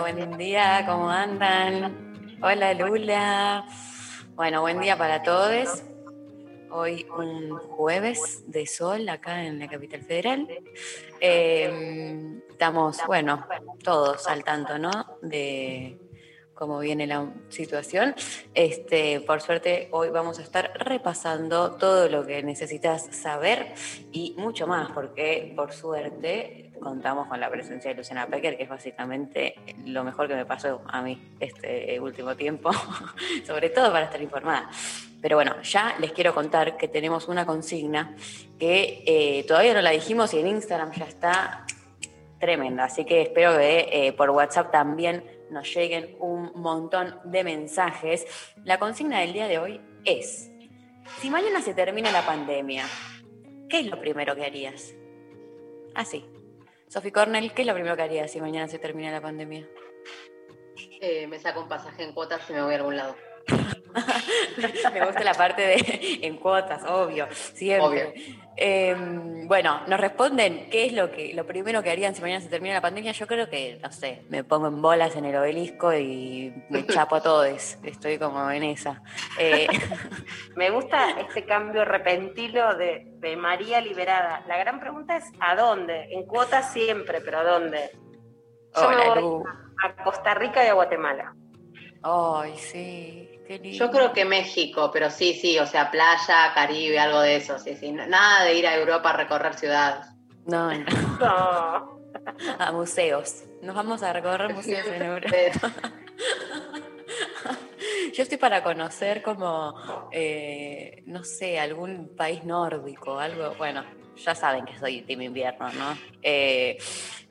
buen día, ¿cómo andan? Hola Lula. Bueno, buen día para todos. Hoy un jueves de sol acá en la capital federal. Eh, estamos, bueno, todos al tanto, ¿no? De cómo viene la situación. Este, por suerte, hoy vamos a estar repasando todo lo que necesitas saber y mucho más, porque por suerte contamos con la presencia de Luciana Pecker, que es básicamente lo mejor que me pasó a mí este último tiempo, sobre todo para estar informada. Pero bueno, ya les quiero contar que tenemos una consigna que eh, todavía no la dijimos y en Instagram ya está tremenda, así que espero que eh, por WhatsApp también nos lleguen un montón de mensajes. La consigna del día de hoy es, si mañana se termina la pandemia, ¿qué es lo primero que harías? Así. Sophie Cornell, ¿qué es lo primero que harías si mañana se termina la pandemia? Eh, me saco un pasaje en cuotas y me voy a algún lado. Me gusta la parte de en cuotas, obvio, siempre. Obvio. Eh, bueno, nos responden qué es lo que lo primero que harían si mañana se termina la pandemia. Yo creo que, no sé, me pongo en bolas en el obelisco y me chapo a todos. Estoy como en esa. Eh, Me gusta este cambio repentino de, de María liberada. La gran pregunta es ¿a dónde? En cuotas siempre, pero ¿a dónde? Yo Hola, me voy a Costa Rica y a Guatemala. Ay, sí, qué lindo. Yo creo que México, pero sí, sí, o sea, playa, Caribe, algo de eso, sí, sí. Nada de ir a Europa a recorrer ciudades. No, no, No. a museos. Nos vamos a recorrer museos en Europa. Yo estoy para conocer como, eh, no sé, algún país nórdico, algo, bueno, ya saben que soy team invierno, ¿no? Eh,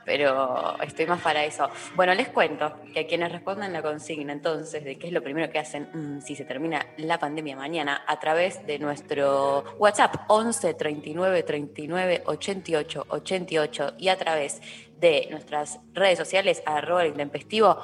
pero estoy más para eso. Bueno, les cuento que a quienes respondan la consigna entonces de qué es lo primero que hacen mm, si se termina la pandemia mañana a través de nuestro WhatsApp 11 39 39 88 88 y a través de nuestras redes sociales arroba intempestivo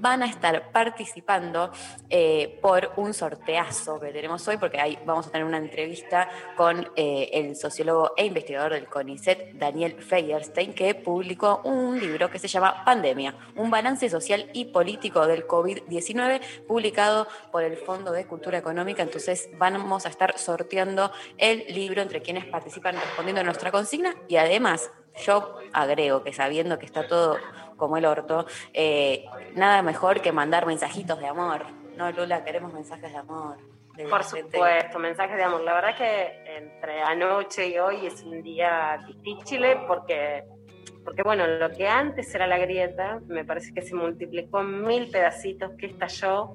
van a estar participando eh, por un sorteazo que tenemos hoy, porque ahí vamos a tener una entrevista con eh, el sociólogo e investigador del CONICET, Daniel Feierstein, que publicó un libro que se llama Pandemia, un balance social y político del COVID-19, publicado por el Fondo de Cultura Económica. Entonces vamos a estar sorteando el libro entre quienes participan respondiendo a nuestra consigna y además yo agrego que sabiendo que está todo como el orto, eh, nada mejor que mandar mensajitos de amor. No, Lula, queremos mensajes de amor. de Por gente. supuesto, mensajes de amor. La verdad que entre anoche y hoy es un día difícil porque, porque, bueno, lo que antes era la grieta, me parece que se multiplicó en mil pedacitos, que estalló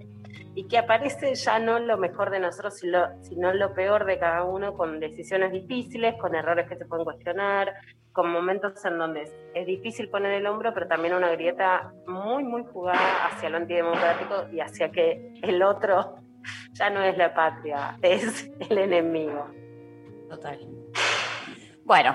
y que aparece ya no lo mejor de nosotros, sino, lo peor de cada uno, con decisiones difíciles, con errores que se pueden cuestionar, con momentos en donde es difícil poner el hombro, pero también una grieta muy, muy jugada hacia lo antidemocrático y hacia que el otro ya no es la patria, es el enemigo. Total. Bueno,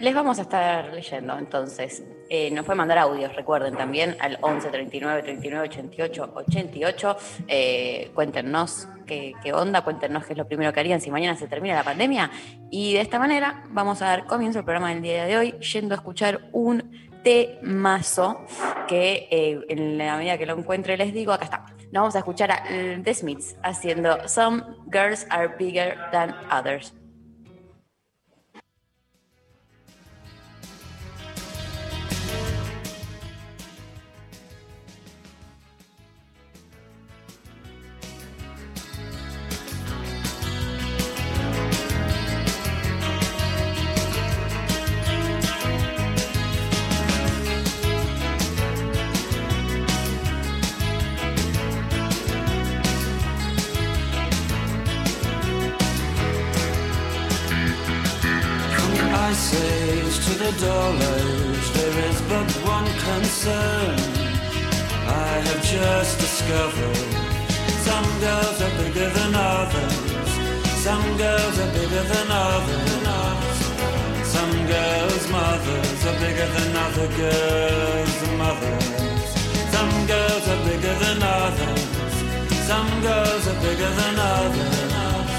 les vamos a estar leyendo entonces. Eh, nos pueden mandar audios, recuerden también, al 11 39 39 88 88. Eh, cuéntenos qué, onda, cuéntenos qué es lo primero que harían si mañana se termina la pandemia. Y de esta manera vamos a dar comienzo al programa del día de hoy, yendo a escuchar un temazo que eh, en la medida que lo encuentre les digo, acá está. Nos vamos a escuchar a The Smiths haciendo Some Girls Are Bigger Than Others. Concern. I have just discovered some girls are bigger than others. Some girls are bigger than others. Some girls' mothers are bigger than other girls' mothers. Some girls are bigger than others. Some girls are bigger than others.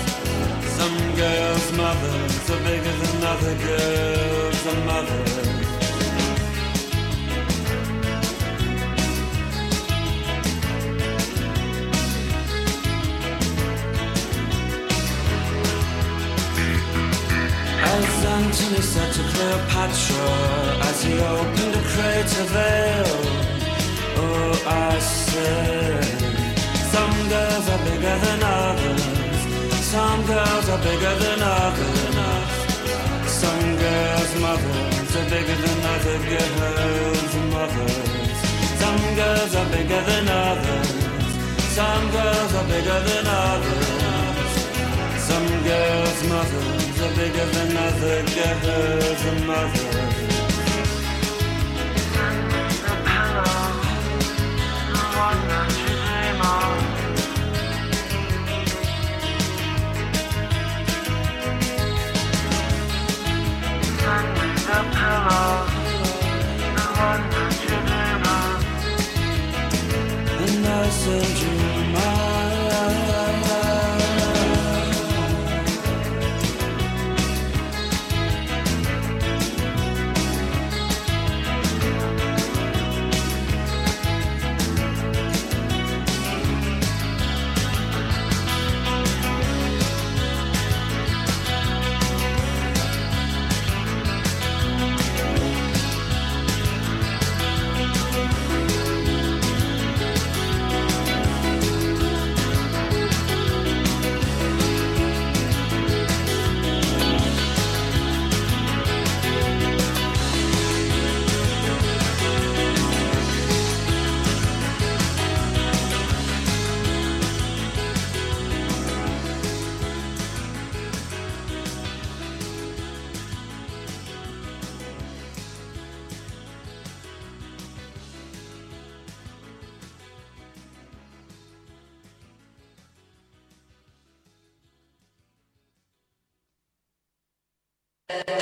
Some girls' mothers are bigger than other girls' mothers. As Antony said to Cleopatra as he opened a crater veil, oh, I said, some girls are bigger than others, some girls are bigger than others, some girls' mothers are bigger than other girls' mothers, some girls are bigger than others, some girls are bigger than others. Some girls' mothers are bigger than other girls' mothers.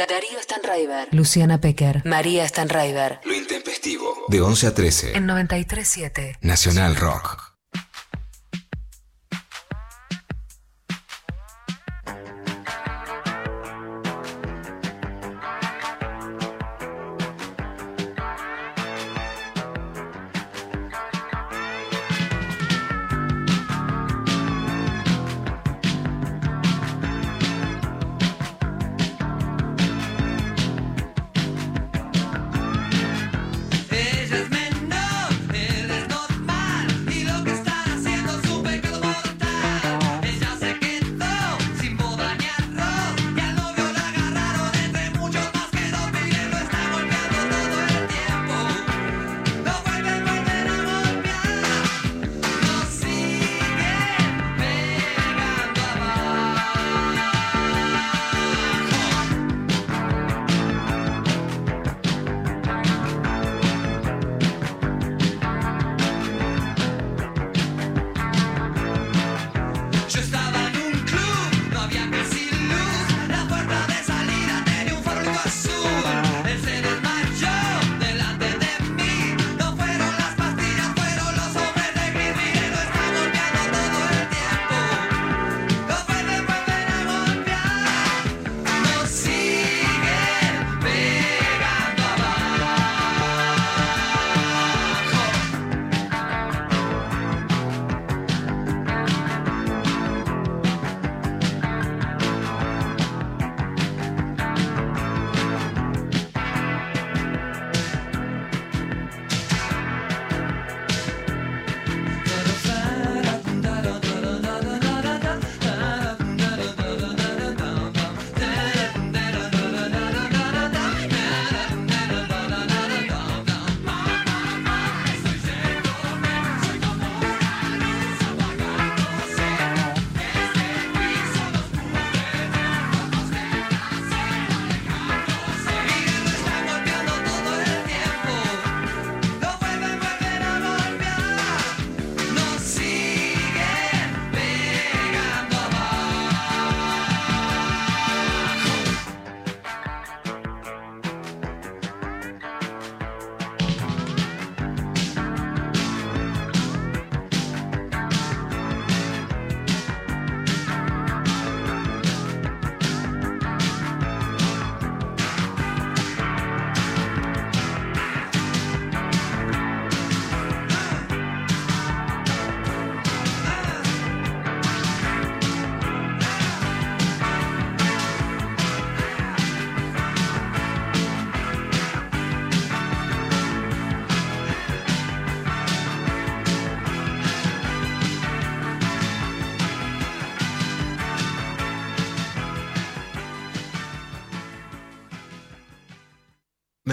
Darío Stanraiver, Luciana Pecker, María Stanraiver. Lo intempestivo. De 11 a 13. En 93.7. Nacional Rock.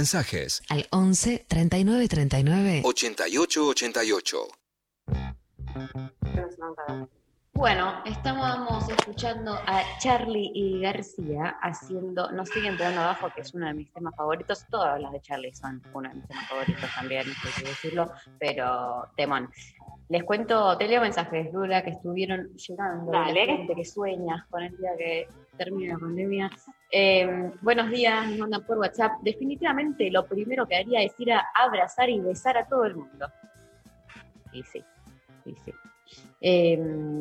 Mensajes Al 11 39 39 88 88. Bueno, estamos escuchando a Charlie y García haciendo Nos siguen pegando abajo, que es uno de mis temas favoritos. Todas las de Charlie son uno de mis temas favoritos también, que decirlo, pero temón. Les cuento, te leo mensajes, Lula, que estuvieron llegando. de la Dale. gente que sueña con el día que termine la pandemia. Eh, buenos días, nos mandan por WhatsApp. Definitivamente lo primero que haría es ir a abrazar y besar a todo el mundo. Y sí, y sí. Eh,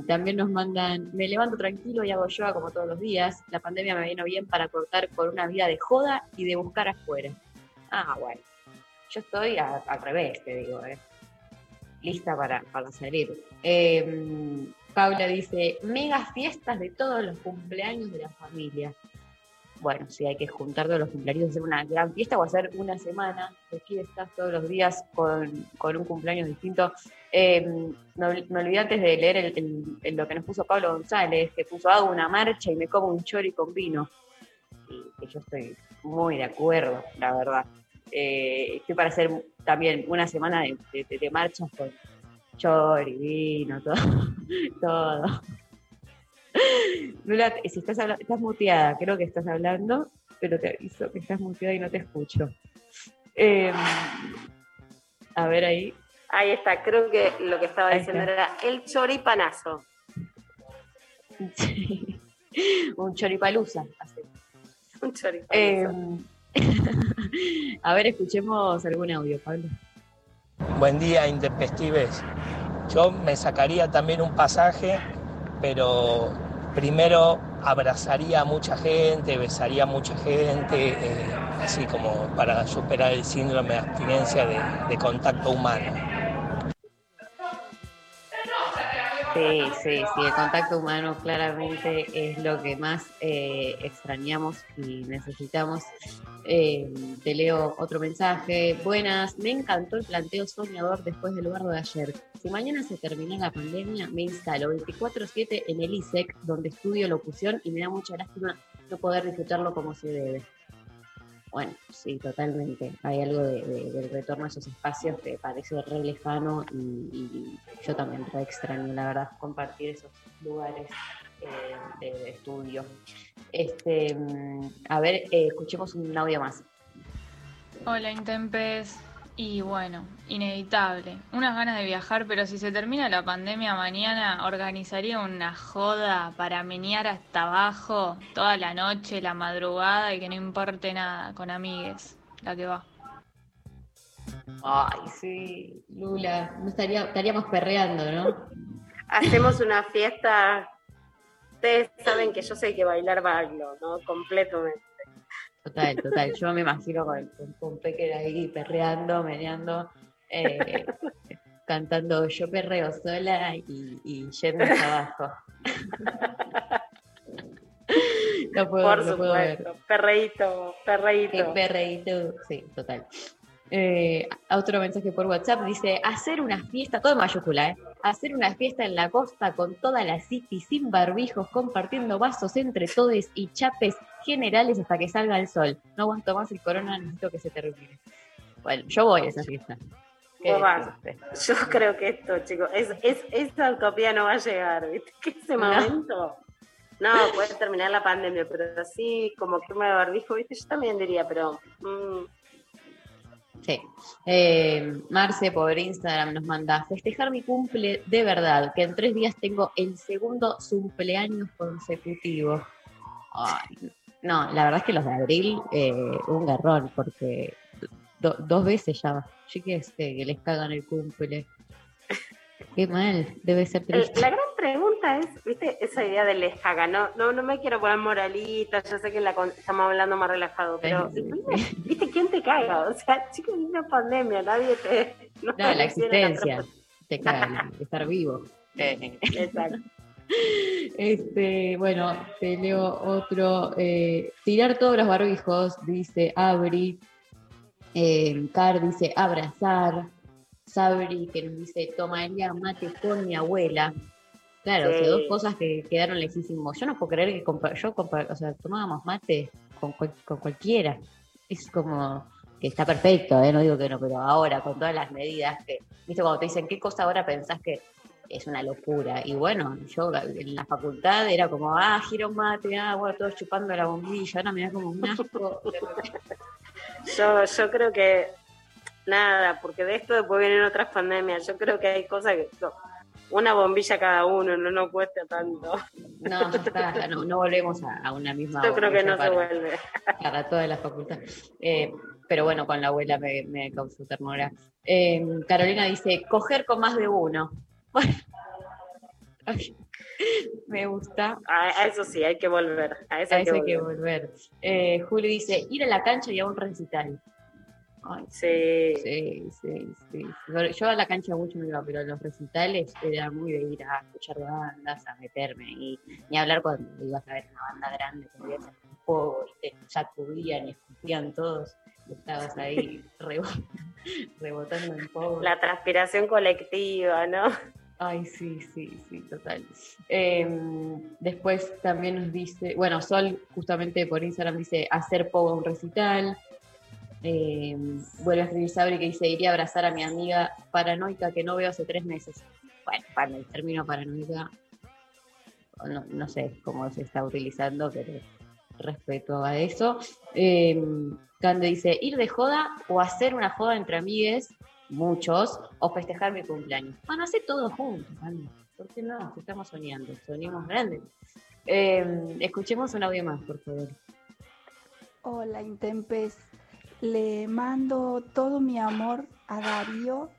también nos mandan, me levanto tranquilo y hago yoga como todos los días. La pandemia me vino bien para cortar con una vida de joda y de buscar afuera. Ah, bueno. Yo estoy al revés, te digo, eh. lista para, para salir. Eh, Paula dice, mega fiestas de todos los cumpleaños de la familia. Bueno, sí, hay que juntar todos los cumpleaños, hacer una gran fiesta o hacer una semana de fiestas todos los días con, con un cumpleaños distinto. Eh, me, ol- me olvidé antes de leer lo que nos puso Pablo González, que puso hago una marcha y me como un chori con vino. Y yo estoy muy de acuerdo, la verdad. Eh, estoy para hacer también una semana de- de marchas con chori, vino, todo. todo. Lula, si estás hablando, estás muteada, creo que estás hablando, pero te aviso que estás muteada y no te escucho. Eh, a ver ahí. Ahí está, creo que lo que estaba Ahí diciendo está. era el choripanazo. un choripalusa. hace. Un choripanazo. Eh, a ver, escuchemos algún audio, Pablo. Buen día, Intempestives. Yo me sacaría también un pasaje, pero primero abrazaría a mucha gente, besaría a mucha gente, eh, así como para superar el síndrome de abstinencia de, de contacto humano. Sí, sí, sí, el contacto humano claramente es lo que más eh, extrañamos y necesitamos. Eh, te leo otro mensaje. Buenas, me encantó el planteo soñador después del lugar de ayer. Si mañana se termina la pandemia, me instalo 24-7 en el ISEC, donde estudio locución y me da mucha lástima no poder disfrutarlo como se debe. Bueno, sí, totalmente. Hay algo de- de- del retorno a esos espacios que parece re lejano y, yo también re extraño, la verdad, compartir esos lugares eh, de, de estudio. Este, mm, a ver, eh, escuchemos un audio más. Hola Intempes. Y bueno, inevitable. Unas ganas de viajar, pero si se termina la pandemia mañana, organizaría una joda para menear hasta abajo toda la noche, la madrugada y que no importe nada, con amigues, la que va. Ay, sí, Lula, no estaría, estaríamos perreando, ¿no? Hacemos una fiesta. Ustedes saben que yo sé que bailar bailo, ¿no? Completamente. Total, total. Yo me imagino con, con, con Pecker ahí perreando, meneando, eh, cantando Yo perreo sola y, y yendo abajo. no puedo, Por no puedo ver. supuesto. Perreíto, perreíto. perreíto. Sí, total. Eh, otro mensaje por WhatsApp dice, hacer una fiesta, todo en mayúscula, ¿eh? Hacer una fiesta en la costa con toda la city, sin barbijos, compartiendo vasos entre todos y chapes generales hasta que salga el sol. No aguanto más el corona, necesito que se termine. Bueno, yo voy a esa fiesta. Yo creo que esto, chicos, es, es, esa utopía no va a llegar, ¿viste? Que ese No. momento. No, puede terminar la pandemia, pero así como que me barbijo, ¿viste? Yo también diría, pero. mm, Sí. Eh, Marce por Instagram nos manda festejar mi cumple de verdad, que en tres días tengo el segundo cumpleaños consecutivo. Ay, no, la verdad es que los de abril, eh, un garrón, porque do- dos veces ya, chiques, que, que les cagan el cumple. Qué mal, debe ser el- triste. la gran pregunta es, ¿viste? Esa idea de les caga, no, no, no me quiero poner moralita, yo sé que la estamos hablando más relajado, pero Sí, sí, sí. ¿viste quién te caga? O sea, chicos, es una pandemia, nadie te. No, No, la existencia, te cagan, estar vivo. Eh, Exacto. Este, bueno, te leo otro. eh, tirar todos los barbijos, dice Abri. Eh, Car dice abrazar. Sabri que nos dice tomaría mate con mi abuela. Claro, o sea, dos cosas que quedaron lejísimos. Yo no puedo creer que compa- yo compa- o sea, tomábamos mate con, cual- con cualquiera. Es como que está perfecto, ¿eh? no digo que no, pero ahora con todas las medidas que, viste, cuando te dicen qué cosa ahora pensás que es una locura. Y bueno, yo en la facultad era como, ah, giro mate, ah, bueno, todos chupando la bombilla, ahora me da como un asco. Yo, yo creo que nada, porque de esto después vienen otras pandemias. Yo creo que hay cosas que no, una bombilla cada uno no nos cuesta tanto. No, está, no, no volvemos a, a una misma. Yo creo que no se vuelve. para toda la facultad. Eh, pero bueno, con la abuela me, me causó ternura. Eh, Carolina dice, coger con más de uno. Bueno, me gusta. A, eso sí, hay que volver. A eso A hay que eso hay que volver. Eh, Julio dice, ir a la cancha y a un recital. Ay, Sí. sí, sí, sí. Yo- a la cancha mucho no iba, pero a los recitales era muy de ir a escuchar bandas, a meterme y ni hablar cuando ibas a ver una banda grande que veías un fuego y te sacudían y escupían todos. y estabas ahí rebo- rebotando en fuego. La transpiración colectiva, ¿no? Ay, sí, sí, sí, total. Eh, después también nos dice, bueno, Sol justamente por Instagram dice hacer pogo a un recital. Eh, vuelve a escribir Sabri que dice iría a abrazar a mi amiga paranoica que no veo hace tres meses. Bueno, para el término paranoica, no, no sé cómo se está utilizando, pero respeto a eso. Eh, Cande dice ir de joda o hacer una joda entre amigues muchos, o festejar mi cumpleaños. Bueno, hacer todo juntos, Andy. ¿Por qué no? Estamos soñando, soñemos grandes. Eh, escuchemos un audio más, por favor. Hola, Intempes. Le mando todo mi amor a Darío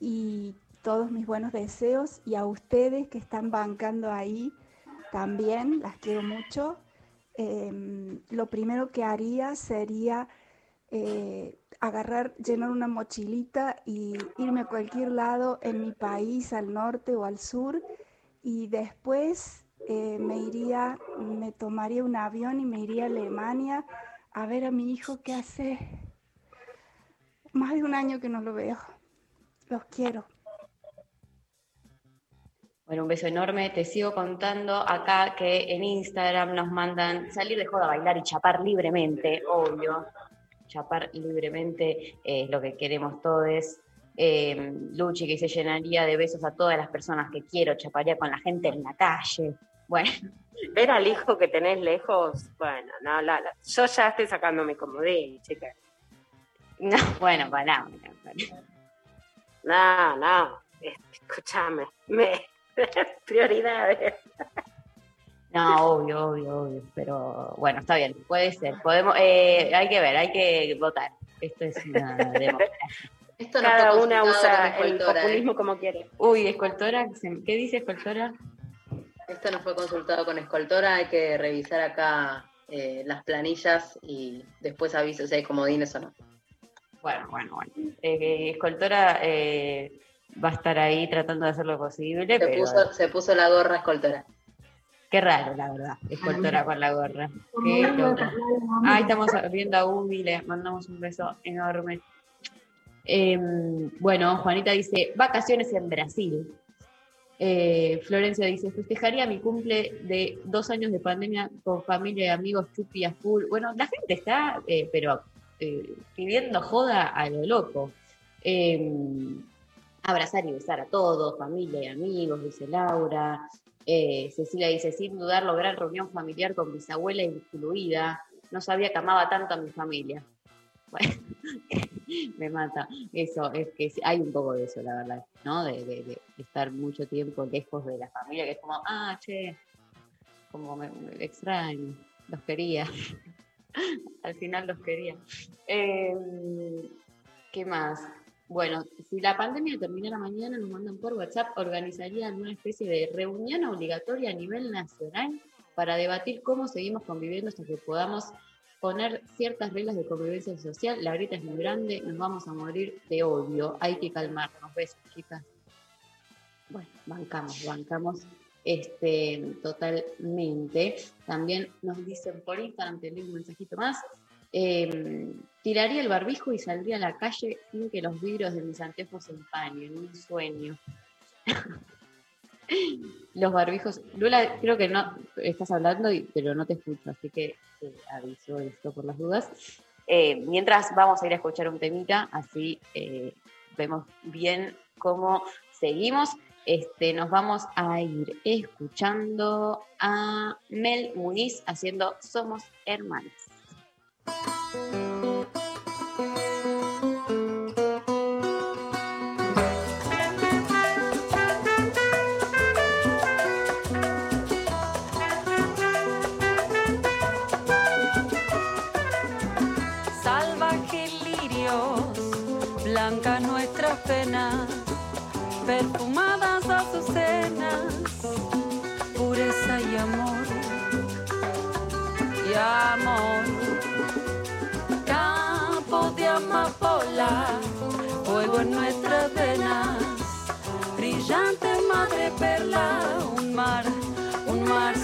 y todos mis buenos deseos y a ustedes que están bancando ahí también, las quiero mucho. Em, lo primero que haría sería eh, agarrar, llenar una mochilita y irme a cualquier lado en mi país, al norte o al sur, y después eh, me iría, me tomaría un avión y me iría a Alemania a ver a mi hijo que hace más de un año que no lo veo. Los quiero. Bueno, un beso enorme. Te sigo contando acá que en Instagram nos mandan salir de joda bailar y chapar libremente, obvio. Chapar libremente eh, es lo que queremos todos. Eh, Luchi que se llenaría de besos a todas las personas que quiero, chaparía con la gente en la calle. Bueno, Ver al hijo que tenés lejos, bueno, no, la, la- yo ya estoy sacando mi comodín, chica. no, bueno, para, No, no, eh, escúchame, me, prioridades. No, obvio, obvio, obvio. Pero bueno, está bien, puede ser. Podemos, eh, hay que ver, hay que votar. Esto es una democracia. Esto no Cada una usa el ¿eh? populismo como quiere. Uy, escoltora, ¿qué dice escoltora? Esto no fue consultado con Escoltora, hay que revisar acá eh, las planillas y después aviso si hay comodines o no. Bueno, bueno, bueno. Eh, escoltora eh, va a estar ahí tratando de hacer lo posible, Se pero puso, se puso la gorra Escoltora. Qué raro, la verdad. Escoltora con la gorra. Qué loco. Ahí estamos viendo a Ubi, le mandamos un beso enorme. Eh, bueno, Juanita dice, vacaciones en Brasil. Eh, Florencia dice, festejaría mi cumple de dos años de pandemia con familia y amigos chupi a full. Bueno, la gente está, eh, pero eh, pidiendo joda a lo loco. Eh, abrazar y besar a todos, familia y amigos, dice Laura. Eh, Cecilia dice, sin dudar, lograr reunión familiar con bisabuela incluida. No sabía que amaba tanto a mi familia. Bueno, me mata. Eso, es que hay un poco de eso, la verdad, ¿no? De, estar mucho tiempo lejos de la familia, que es como, ah, che, como me, me extraño, los quería. Al final los quería. Eh, ¿Qué más? Bueno, si la pandemia terminara mañana, nos mandan por WhatsApp, organizarían una especie de reunión obligatoria a nivel nacional para debatir cómo seguimos conviviendo hasta que podamos poner ciertas reglas de convivencia social. La grita es muy grande, nos vamos a morir de odio, hay que calmarnos. Besos, chicas. Bueno, bancamos, bancamos este, totalmente. También nos dicen por Instagram, te leo un mensajito más. eh, tiraría el barbijo y saldría a la calle sin que los vidrios de mis anteojos se empañen. Un sueño. los barbijos. Lula, creo que no estás hablando, pero no te escucho, así que te aviso esto por las dudas. Eh, mientras vamos a ir a escuchar un temita, así eh, vemos bien cómo seguimos. Este, nos vamos a ir escuchando a Mel Muniz haciendo Somos Hermanas. Amor. Campos de amapola, fuego en nuestras venas, brillante madre perla, un mar, un mar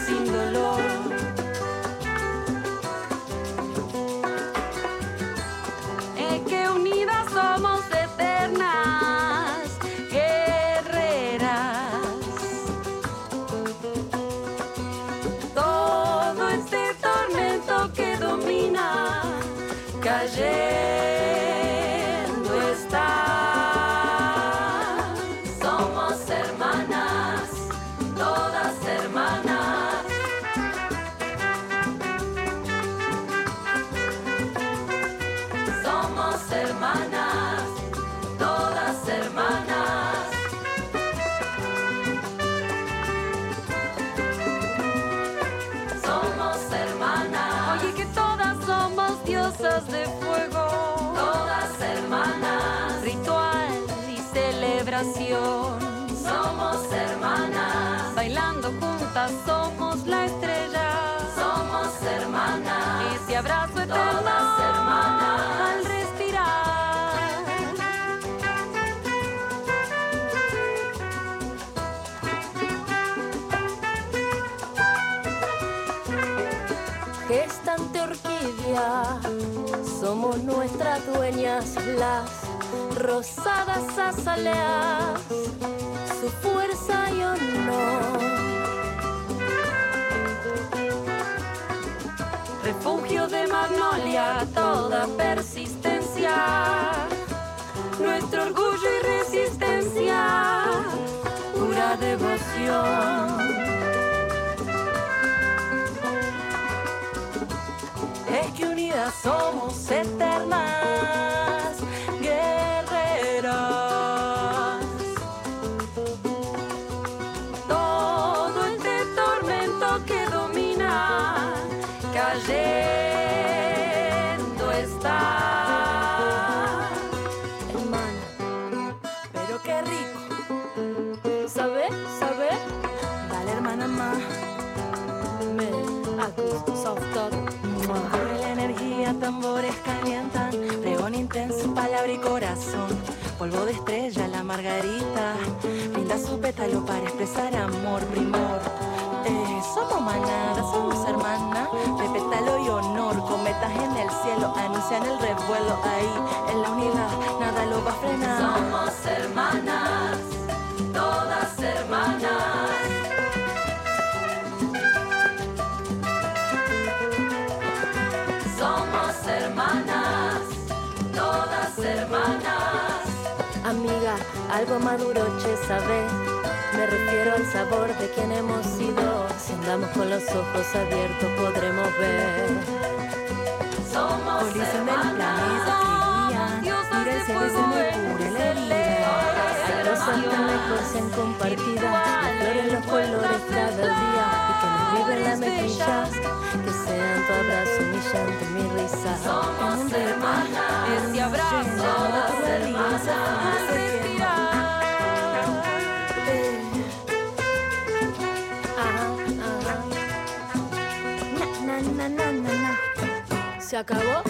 nuestras dueñas, las rosadas azaleas, su fuerza y honor. refugio de magnolia, toda persistencia, nuestro orgullo y resistencia, pura devoción. Somos eternas, guerreras. Todo este tormento que domina, cayendo está. Hermana, pero qué rico. ¿Sabe? ¿Sabe? Dale, hermana más. Me soft tambores calientan, pregón intenso, palabra y corazón. Polvo de estrella, la margarita, brinda su pétalo para expresar amor, primor. Eh, somos manada, somos hermanas, de pétalo y honor, cometas en el cielo, anuncian el revuelo ahí, en la unidad, nada lo va a frenar. Somos hermanas, algo maduro, che, sabes. Me refiero al sabor de quien hemos sido. Si andamos con los ojos abiertos, podremos ver. Somos cielo y se me pure la compartidas. Las flores, los colores cada día. Y que nos vive la mejilla. Que sean tu abrazo humillante, mi risa. Somos En hermanas, en ese abrazo, hermanas, ¿Se acabó?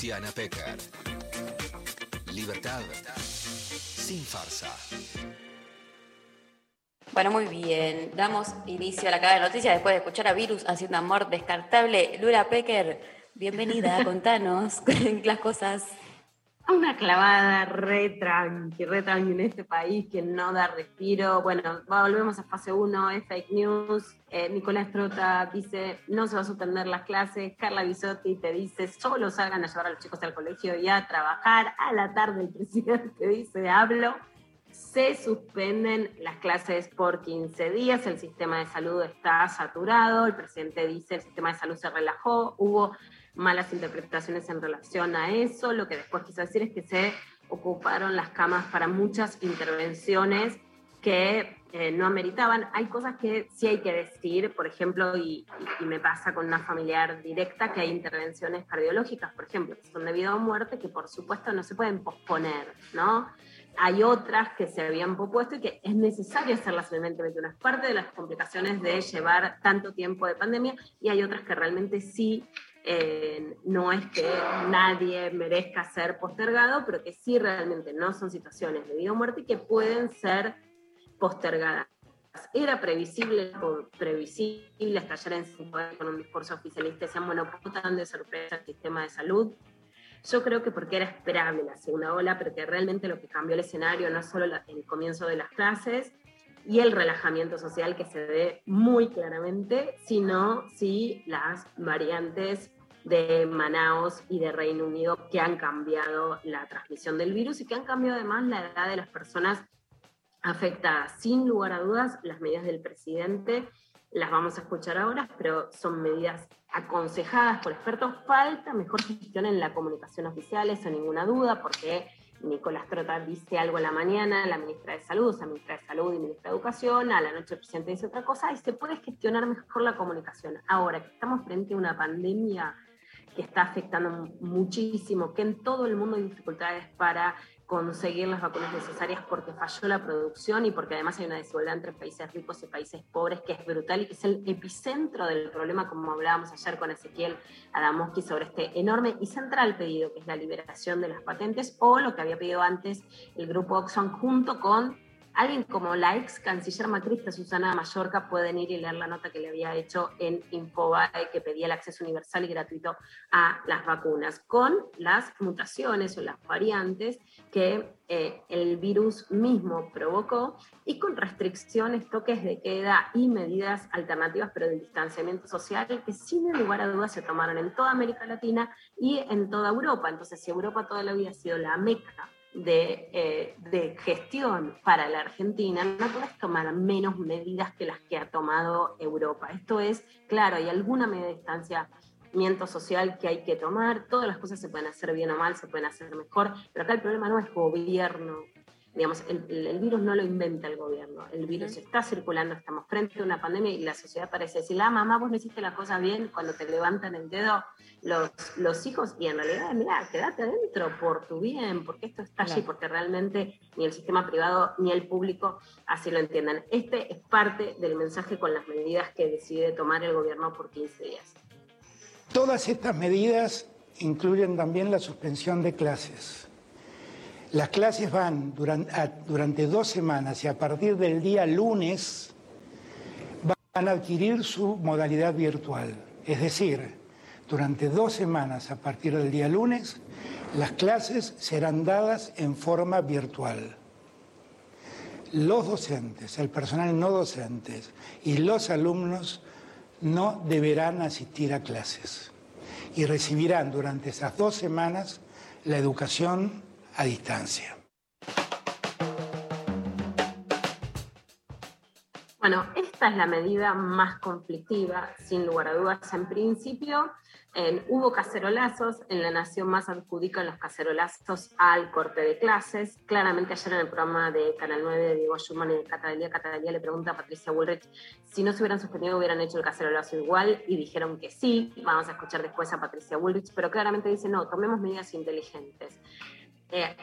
Luciana Pecker. Libertad sin farsa. Bueno, muy bien. Damos inicio a la cadena de noticias después de escuchar a Virus haciendo amor descartable. Lula Pecker, bienvenida, contanos las cosas. Una clavada re tranqui, re tranqui en este país que no da respiro. Bueno, volvemos a fase 1, es fake news. Eh, Nicolás Trota dice, no se va a suspender las clases. Carla Bisotti te dice, solo salgan a llevar a los chicos al colegio y a trabajar. A la tarde el presidente dice, hablo. Se suspenden las clases por 15 días, el sistema de salud está saturado, el presidente dice el sistema de salud se relajó, hubo malas interpretaciones en relación a eso, lo que después quiso decir es que se ocuparon las camas para muchas intervenciones que eh, no ameritaban. Hay cosas que sí hay que decir, por ejemplo, y, me pasa con una familiar directa, que hay intervenciones cardiológicas, por ejemplo, que son debido a muerte, que por supuesto no se pueden posponer, ¿no? Hay otras que se habían propuesto y que es necesario hacerlas en el 2021. Es parte de las complicaciones de llevar tanto tiempo de pandemia y hay otras que realmente sí eh, no es que nadie merezca ser postergado, pero que sí realmente no son situaciones de vida o muerte que pueden ser postergadas. Era previsible, previsible estallar en cinco con un discurso oficialista, decían, bueno, ¿por qué tan de sorpresa el sistema de salud? Yo creo que porque era esperable la segunda ola, pero que realmente lo que cambió el escenario no solo la- el comienzo de las clases y el relajamiento social que se ve muy claramente, sino sí las variantes de Manaos y de Reino Unido que han cambiado la transmisión del virus y que han cambiado además la edad de las personas afectadas. Sin lugar a dudas, las medidas del presidente las vamos a escuchar ahora, pero son medidas aconsejadas por expertos. Falta mejor gestión en la comunicación oficial, eso ninguna duda, porque Nicolás Trota dice algo a la mañana, la ministra de Salud, o sea, ministra de Salud y ministra de Educación, a la noche el presidente dice otra cosa y se puede gestionar mejor la comunicación. Ahora que estamos frente a una pandemia que está afectando muchísimo, que en todo el mundo hay dificultades para conseguir las vacunas necesarias porque falló la producción y porque además hay una desigualdad entre países ricos y países pobres que es brutal y que es el epicentro del problema, como hablábamos ayer con Ezequiel Adamoski sobre este enorme y central pedido que es la liberación de las patentes o lo que había pedido antes el grupo Oxfam junto con alguien como la ex canciller macrista Susana Mallorca. Pueden ir y leer la nota que le había hecho en Infobae que pedía el acceso universal y gratuito a las vacunas con las mutaciones o las variantes que eh, el virus mismo provocó y con restricciones, toques de queda y medidas alternativas, pero del distanciamiento social que sin lugar a dudas se tomaron en toda América Latina y en toda Europa. Entonces, si Europa toda la vida ha sido la meca de, eh, de gestión para la Argentina, no puedes tomar menos medidas que las que ha tomado Europa. Esto es, claro, hay alguna medida de distanciamiento social que hay que tomar, todas las cosas se pueden hacer bien o mal, se pueden hacer mejor, pero acá el problema no es gobierno digamos, el, virus no lo inventa el gobierno, el virus está circulando, estamos frente a una pandemia y la sociedad parece decir, ah, mamá, vos no hiciste la cosa bien cuando te levantan el dedo los, los hijos y en realidad, mira, quédate adentro por tu bien, porque esto está allí, porque realmente ni el sistema privado ni el público así lo entiendan. Este es parte del mensaje con las medidas que decide tomar el gobierno por 15 días. Todas estas medidas incluyen también la suspensión de clases. Las clases van durante dos semanas y a partir del día lunes van a adquirir su modalidad virtual. Es decir, durante dos semanas a partir del día lunes, las clases serán dadas en forma virtual. Los docentes, el personal no docente y los alumnos no deberán asistir a clases y recibirán durante esas dos semanas la educación a distancia. Bueno, esta es la medida más conflictiva, sin lugar a dudas. En principio, hubo cacerolazos, en La Nación más adjudican los cacerolazos al corte de clases. Claramente ayer en el programa de Canal 9 de Diego Schumann y de Catalía, Catalía le pregunta a Patricia Bullrich si no se hubieran suspendido hubieran hecho el cacerolazo igual y dijeron que sí. Vamos a escuchar después a Patricia Bullrich, pero claramente dice no, tomemos medidas inteligentes. Eh,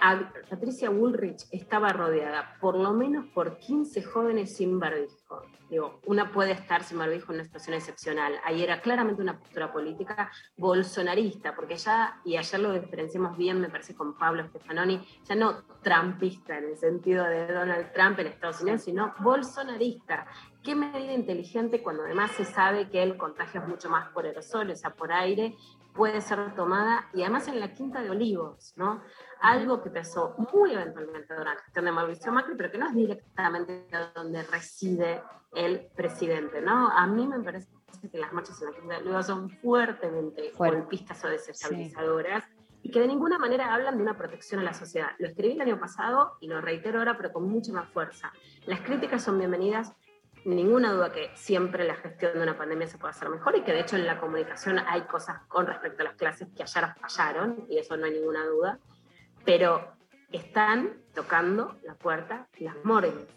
Patricia Woolrich estaba rodeada por lo menos por 15 jóvenes sin barbijo. Digo, una puede estar sin barbijo en una situación excepcional. Ahí era claramente una postura política bolsonarista, porque ya, y ayer lo diferenciamos bien, me parece, con Pablo Stefanoni, ya no trumpista en el sentido de Donald Trump en Estados Unidos, sino bolsonarista. Qué medida inteligente cuando además se sabe que el contagio es mucho más por aerosol, o sea, por aire, puede ser tomada, y además en la Quinta de Olivos, ¿no? Algo que pasó muy eventualmente durante la gestión de Mauricio Macri, pero que no es directamente donde reside el presidente, ¿no? A mí me parece que las marchas en la Quinta de Olivos son fuertemente Fuerte. golpistas o desestabilizadoras y que de ninguna manera hablan de una protección a la sociedad. Lo escribí el año pasado y lo reitero ahora, pero con mucha más fuerza. Las críticas son bienvenidas, ninguna duda que siempre la gestión de una pandemia se puede hacer mejor y que de hecho en la comunicación hay cosas con respecto a las clases que ayer fallaron y eso no hay ninguna duda, pero están tocando la puerta las morgues.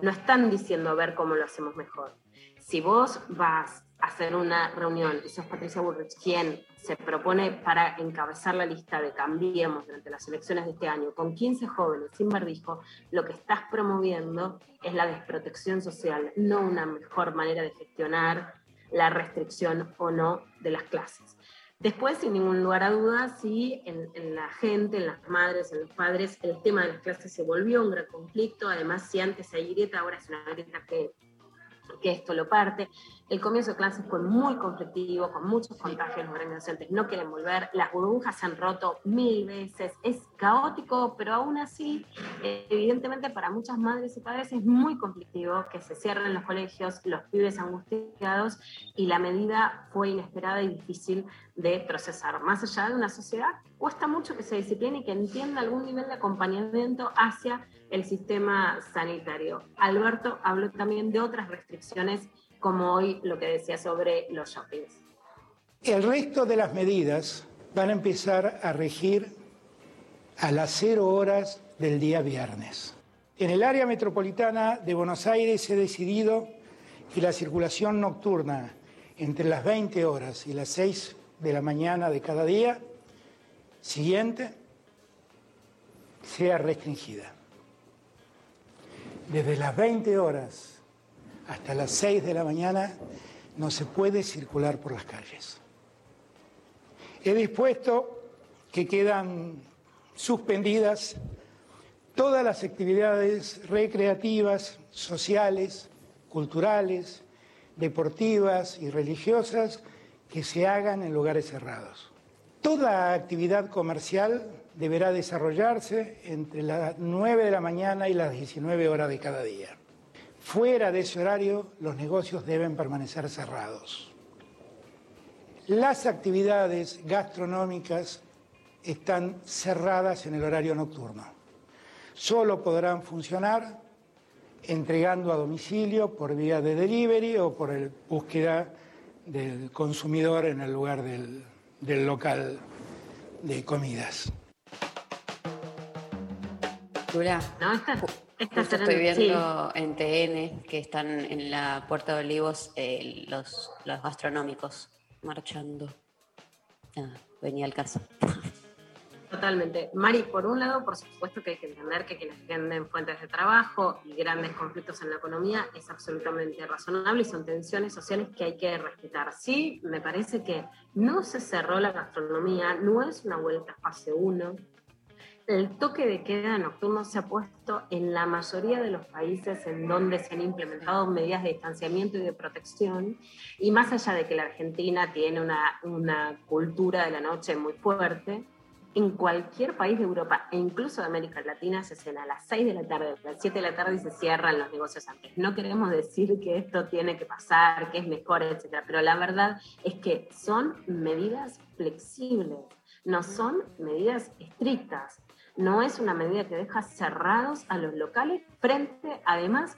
No están diciendo a ver cómo lo hacemos mejor. Si vos vas a hacer una reunión y sos Patricia Bullrich quien se propone para encabezar la lista de Cambiemos durante las elecciones de este año con 15 jóvenes sin barbijo, lo que estás promoviendo es la desprotección social, no una mejor manera de gestionar la restricción o no de las clases. Después, sin ningún lugar a dudas, sí, en, en la gente, en las madres, en los padres, el tema de las clases se volvió un gran conflicto. Además, si antes hay grieta, ahora es una grieta que, que esto lo parte. El comienzo de clases fue muy conflictivo, con muchos contagios, los grandes docentes no quieren volver, las burbujas se han roto mil veces, es caótico, pero aún así, evidentemente para muchas madres y padres es muy conflictivo que se cierren los colegios, los pibes angustiados, y la medida fue inesperada y difícil de procesar. Más allá de una sociedad, cuesta mucho que se discipline y que entienda algún nivel de acompañamiento hacia el sistema sanitario. Alberto habló también de otras restricciones como hoy lo que decía sobre los shoppings. El resto de las medidas van a empezar a regir a las cero horas del día viernes. En el área metropolitana de Buenos Aires he decidido que la circulación nocturna entre las 20 horas y las 6 de la mañana de cada día siguiente sea restringida. Desde las 20 horas hasta las 6 de la mañana no se puede circular por las calles. He dispuesto que quedan suspendidas todas las actividades recreativas, sociales, culturales, deportivas y religiosas que se hagan en lugares cerrados. Toda actividad comercial deberá desarrollarse entre las 9 de la mañana y las 19 horas de cada día. Fuera de ese horario, los negocios deben permanecer cerrados. Las actividades gastronómicas están cerradas en el horario nocturno. Solo podrán funcionar entregando a domicilio por vía de delivery o por el- búsqueda del consumidor en el lugar del, del local de comidas. ¿no? Esta estoy sí. viendo en TN que están en la Puerta de Olivos eh, los, los gastronómicos marchando. Nada, venía al caso. Totalmente. Mari, por un lado, por supuesto que hay que entender que quienes tienen fuentes de trabajo y grandes conflictos en la economía es absolutamente razonable y son tensiones sociales que hay que respetar. Sí, me parece que no se cerró la gastronomía, no es una vuelta a fase 1. El toque de queda nocturno se ha puesto en la mayoría de los países en donde se han implementado medidas de distanciamiento y de protección. Y más allá de que la Argentina tiene una, una cultura de la noche muy fuerte, en cualquier país de Europa e incluso de América Latina se cena a las 6 de la tarde, a las 7 de la tarde y se cierran los negocios antes. No queremos decir que esto tiene que pasar, que es mejor, etcétera, pero la verdad es que son medidas flexibles, no son medidas estrictas. No es una medida que deja cerrados a los locales frente, además,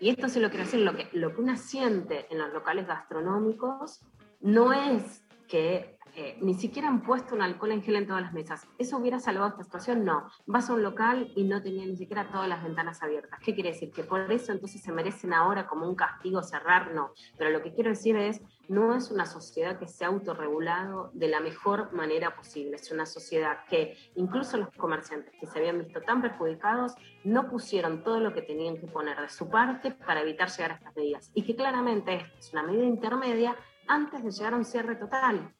y esto sí lo quiero decir, lo que, lo que uno siente en los locales gastronómicos no es que ni siquiera han puesto un alcohol en gel en todas las mesas. ¿Eso hubiera salvado esta situación? No. Vas a un local y no tenía ni siquiera todas las ventanas abiertas. ¿Qué quiere decir? ¿Que por eso entonces se merecen ahora como un castigo cerrar? No. Pero lo que quiero decir es, no es una sociedad que se ha autorregulado de la mejor manera posible. Es una sociedad que incluso los comerciantes que se habían visto tan perjudicados no pusieron todo lo que tenían que poner de su parte para evitar llegar a estas medidas. Y que claramente es una medida intermedia antes de llegar a un cierre total.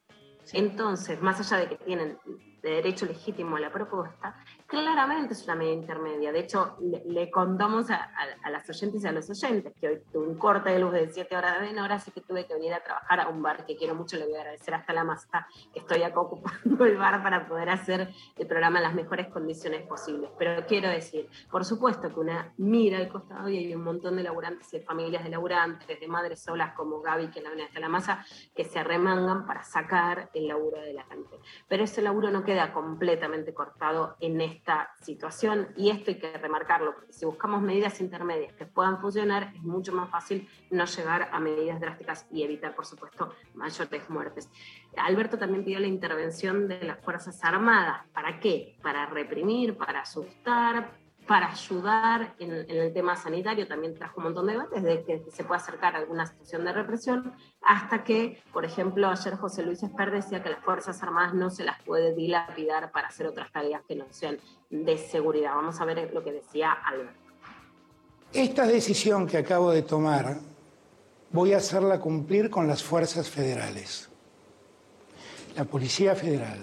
Entonces, más allá de que tienen derecho legítimo a la propuesta, claramente es una medida intermedia. De hecho, le, contamos a, las oyentes y a los oyentes que hoy tuve un corte de luz de 7 horas de hora, así que tuve que venir a trabajar a un bar que quiero mucho. Le voy a agradecer hasta la masa que estoy acá ocupando el bar para poder hacer el programa en las mejores condiciones posibles. Pero quiero decir, por supuesto que una mira al costado y hay un montón de laburantes y familias de laburantes, de madres solas como Gaby, que la ven hasta la masa, que se arremangan para sacar el laburo adelante. Pero ese laburo no queda completamente cortado en esta situación y esto hay que remarcarlo, porque si buscamos medidas intermedias que puedan funcionar, es mucho más fácil no llegar a medidas drásticas y evitar, por supuesto, mayores muertes. Alberto también pidió la intervención de las Fuerzas Armadas. ¿Para qué? Para reprimir, para asustar, para ayudar en, el tema sanitario. También trajo un montón de debates de que se puede acercar a alguna situación de represión, hasta que, por ejemplo, ayer José Luis Esper decía que las Fuerzas Armadas no se las puede dilapidar para hacer otras tareas que no sean de seguridad. Vamos a ver lo que decía Alberto. Esta decisión que acabo de tomar voy a hacerla cumplir con las fuerzas federales. La Policía Federal,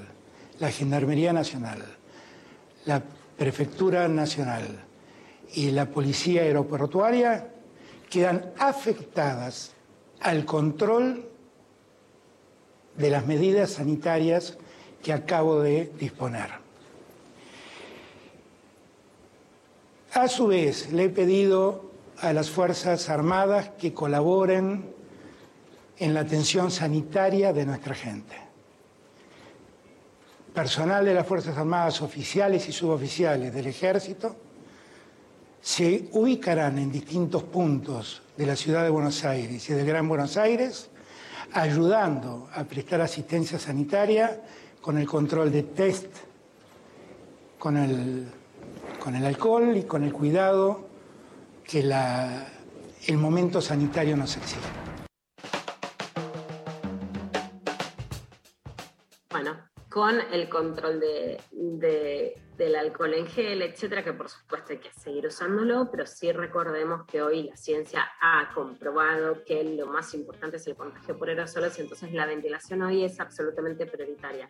la Gendarmería Nacional, la Prefectura Nacional y la Policía Aeroportuaria quedan afectadas al control de las medidas sanitarias que acabo de disponer. A su vez, le he pedido a las Fuerzas Armadas que colaboren en la atención sanitaria de nuestra gente. Personal de las Fuerzas Armadas oficiales y suboficiales del Ejército se ubicarán en distintos puntos de la ciudad de Buenos Aires y del Gran Buenos Aires, ayudando a prestar asistencia sanitaria con el control de test, con el con el alcohol y con el cuidado que el momento sanitario nos exige. Con el control de, de- del alcohol en gel, etcétera, que por supuesto hay que seguir usándolo, pero sí recordemos que hoy la ciencia ha comprobado que lo más importante es el contagio por aerosoles, entonces la ventilación hoy es absolutamente prioritaria.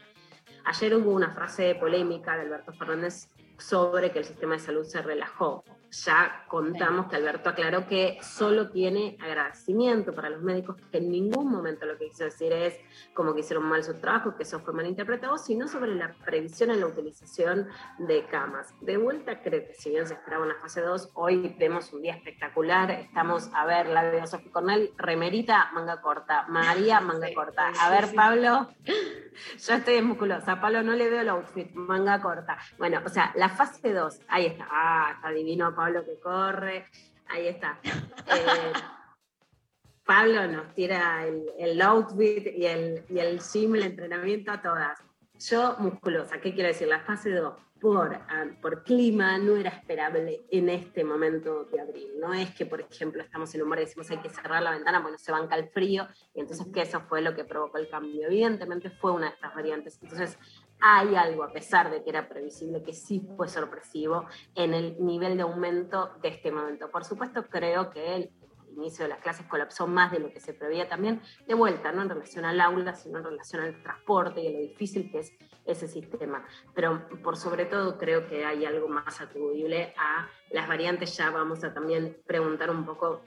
Ayer hubo una frase polémica de Alberto Fernández sobre que el sistema de salud se relajó. Ya contamos que Alberto aclaró que solo tiene agradecimiento para los médicos, que en ningún momento lo que quiso decir es como que hicieron mal su trabajo, que eso fue malinterpretado, sino sobre la previsión en la utilización de camas. De vuelta, creo que si bien se esperaba una fase 2, hoy vemos un día espectacular. Estamos, a ver, la veo Sofía Cornell, remerita, manga corta. María, manga corta. A ver, Pablo, yo estoy musculosa. Pablo, no le veo el outfit, manga corta. Bueno, o sea, la fase 2, ahí está. Ah, está divino Pablo que corre. Ahí está. Eh, Pablo nos tira el, el outfit y el, y el gym, el entrenamiento a todas. Yo, musculosa, ¿qué quiere decir? La fase 2, por, ah, por clima, no era esperable en este momento de abril. No es que, por ejemplo, estamos en un mar y decimos hay que cerrar la ventana porque no se banca el frío, y entonces que eso fue lo que provocó el cambio. Evidentemente fue una de estas variantes. Entonces, hay algo, a pesar de que era previsible, que sí fue sorpresivo en el nivel de aumento de este momento. Por supuesto, creo que el inicio de las clases colapsó más de lo que se preveía también, de vuelta, no en relación al aula, sino en relación al transporte y a lo difícil que es ese sistema. Pero por sobre todo creo que hay algo más atribuible a las variantes. Ya vamos a también preguntar un poco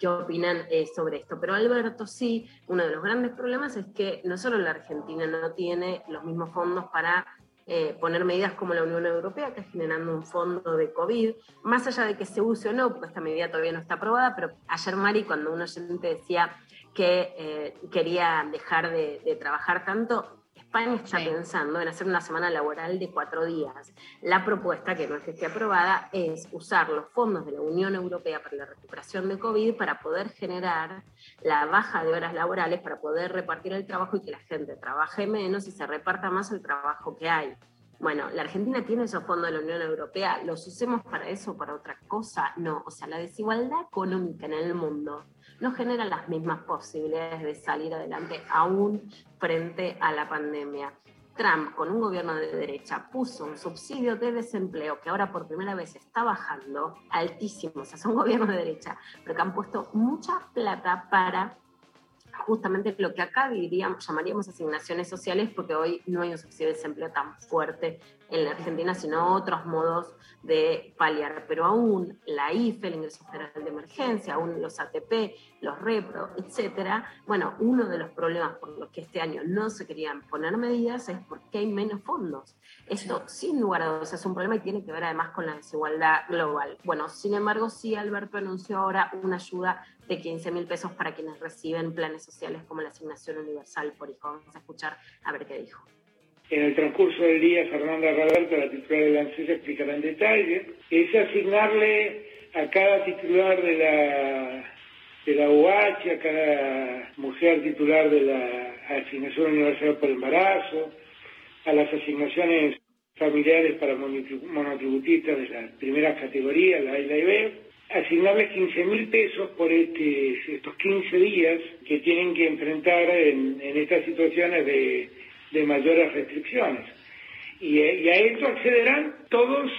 qué opinan eh, sobre esto. Pero Alberto, sí, uno de los grandes problemas es que no solo la Argentina no tiene los mismos fondos para eh, poner medidas como la Unión Europea, que está generando un fondo de COVID, más allá de que se use o no, porque esta medida todavía no está aprobada, pero ayer Mari, cuando un oyente decía que eh, quería dejar de, de trabajar tanto, España está pensando en hacer una semana laboral de cuatro días. La propuesta, que no es que esté aprobada, es usar los fondos de la Unión Europea para la recuperación de COVID para poder generar la baja de horas laborales, para poder repartir el trabajo y que la gente trabaje menos y se reparta más el trabajo que hay. Bueno, la Argentina tiene esos fondos de la Unión Europea, ¿los usemos para eso o para otra cosa? No, o sea, la desigualdad económica en el mundo no genera las mismas posibilidades de salir adelante aún frente a la pandemia. Trump, con un gobierno de derecha, puso un subsidio de desempleo que ahora por primera vez está bajando, altísimo, o sea, son gobiernos de derecha, pero que han puesto mucha plata para justamente lo que acá diríamos, llamaríamos asignaciones sociales, porque hoy no hay un subsidio de desempleo tan fuerte en la Argentina, sino otros modos de paliar. Pero aún la IFE, el ingreso federal de emergencia, aún los ATP, los REPRO, etcétera, bueno, uno de los problemas por los que este año no se querían poner medidas es porque hay menos fondos. Esto, sin lugar a dudas, es un problema y tiene que ver además con la desigualdad global. Bueno, sin embargo, sí, Alberto anunció ahora una ayuda de 15 mil pesos para quienes reciben planes sociales como la asignación universal por hijo. Vamos a escuchar a ver qué dijo. En el transcurso del día, Fernanda Roberto, la titular de la ANSES, explicará en detalle. Es asignarle a cada titular de la, de la UH, a cada mujer titular de la asignación universal por embarazo, a las asignaciones familiares para monotributistas de las primeras categorías, la A y la B, asignarles 15 mil pesos por este, estos 15 días que tienen que enfrentar en, en estas situaciones de de mayores restricciones. Y, y, a esto accederán todos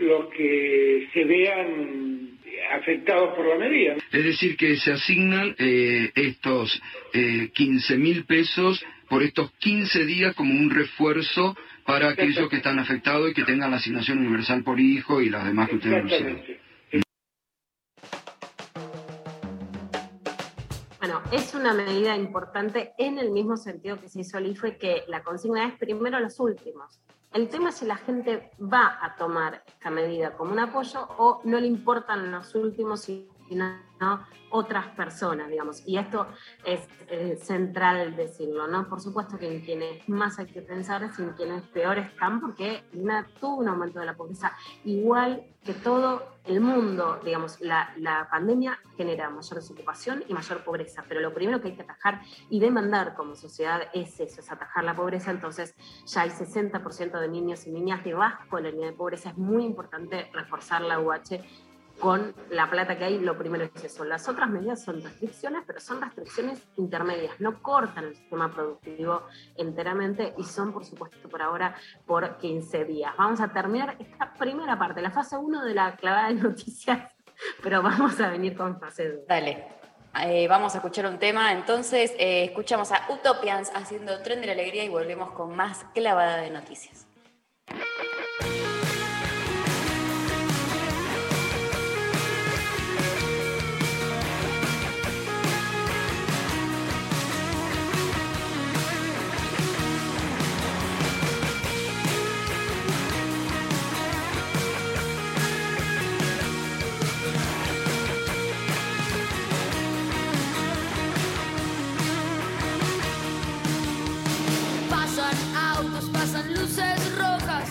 los que se vean afectados por la medida. Es decir, que se asignan eh, estos eh, 15 mil pesos por estos 15 días como un refuerzo para aquellos que están afectados y que tengan la asignación universal por hijo y las demás que ustedes. Es una medida importante en el mismo sentido que se hizo el IFE, que la consigna es primero los últimos. El tema es si la gente va a tomar esta medida como un apoyo o no le importan los últimos, sino otras personas, digamos. Y esto es eh, central decirlo, ¿no? Por supuesto que en quienes más hay que pensar es en quienes peor están, porque una, tuvo un aumento de la pobreza igual que todo el mundo, digamos, la, la pandemia genera mayor desocupación y mayor pobreza, pero lo primero que hay que atajar y demandar como sociedad es eso, es atajar la pobreza, entonces ya hay 60% de niños y niñas debajo de la línea de pobreza, es muy importante reforzar la UH con la plata que hay, lo primero es eso. Las otras medidas son restricciones, pero son restricciones intermedias, no cortan el sistema productivo enteramente y son, por supuesto, por ahora por 15 días. Vamos a terminar esta primera parte, la fase 1 de la clavada de noticias, pero vamos a venir con fase 2. Dale. Eh, vamos a escuchar un tema, entonces eh, escuchamos a Utopians haciendo Tren de la Alegría y volvemos con más clavada de noticias. Luces rojas.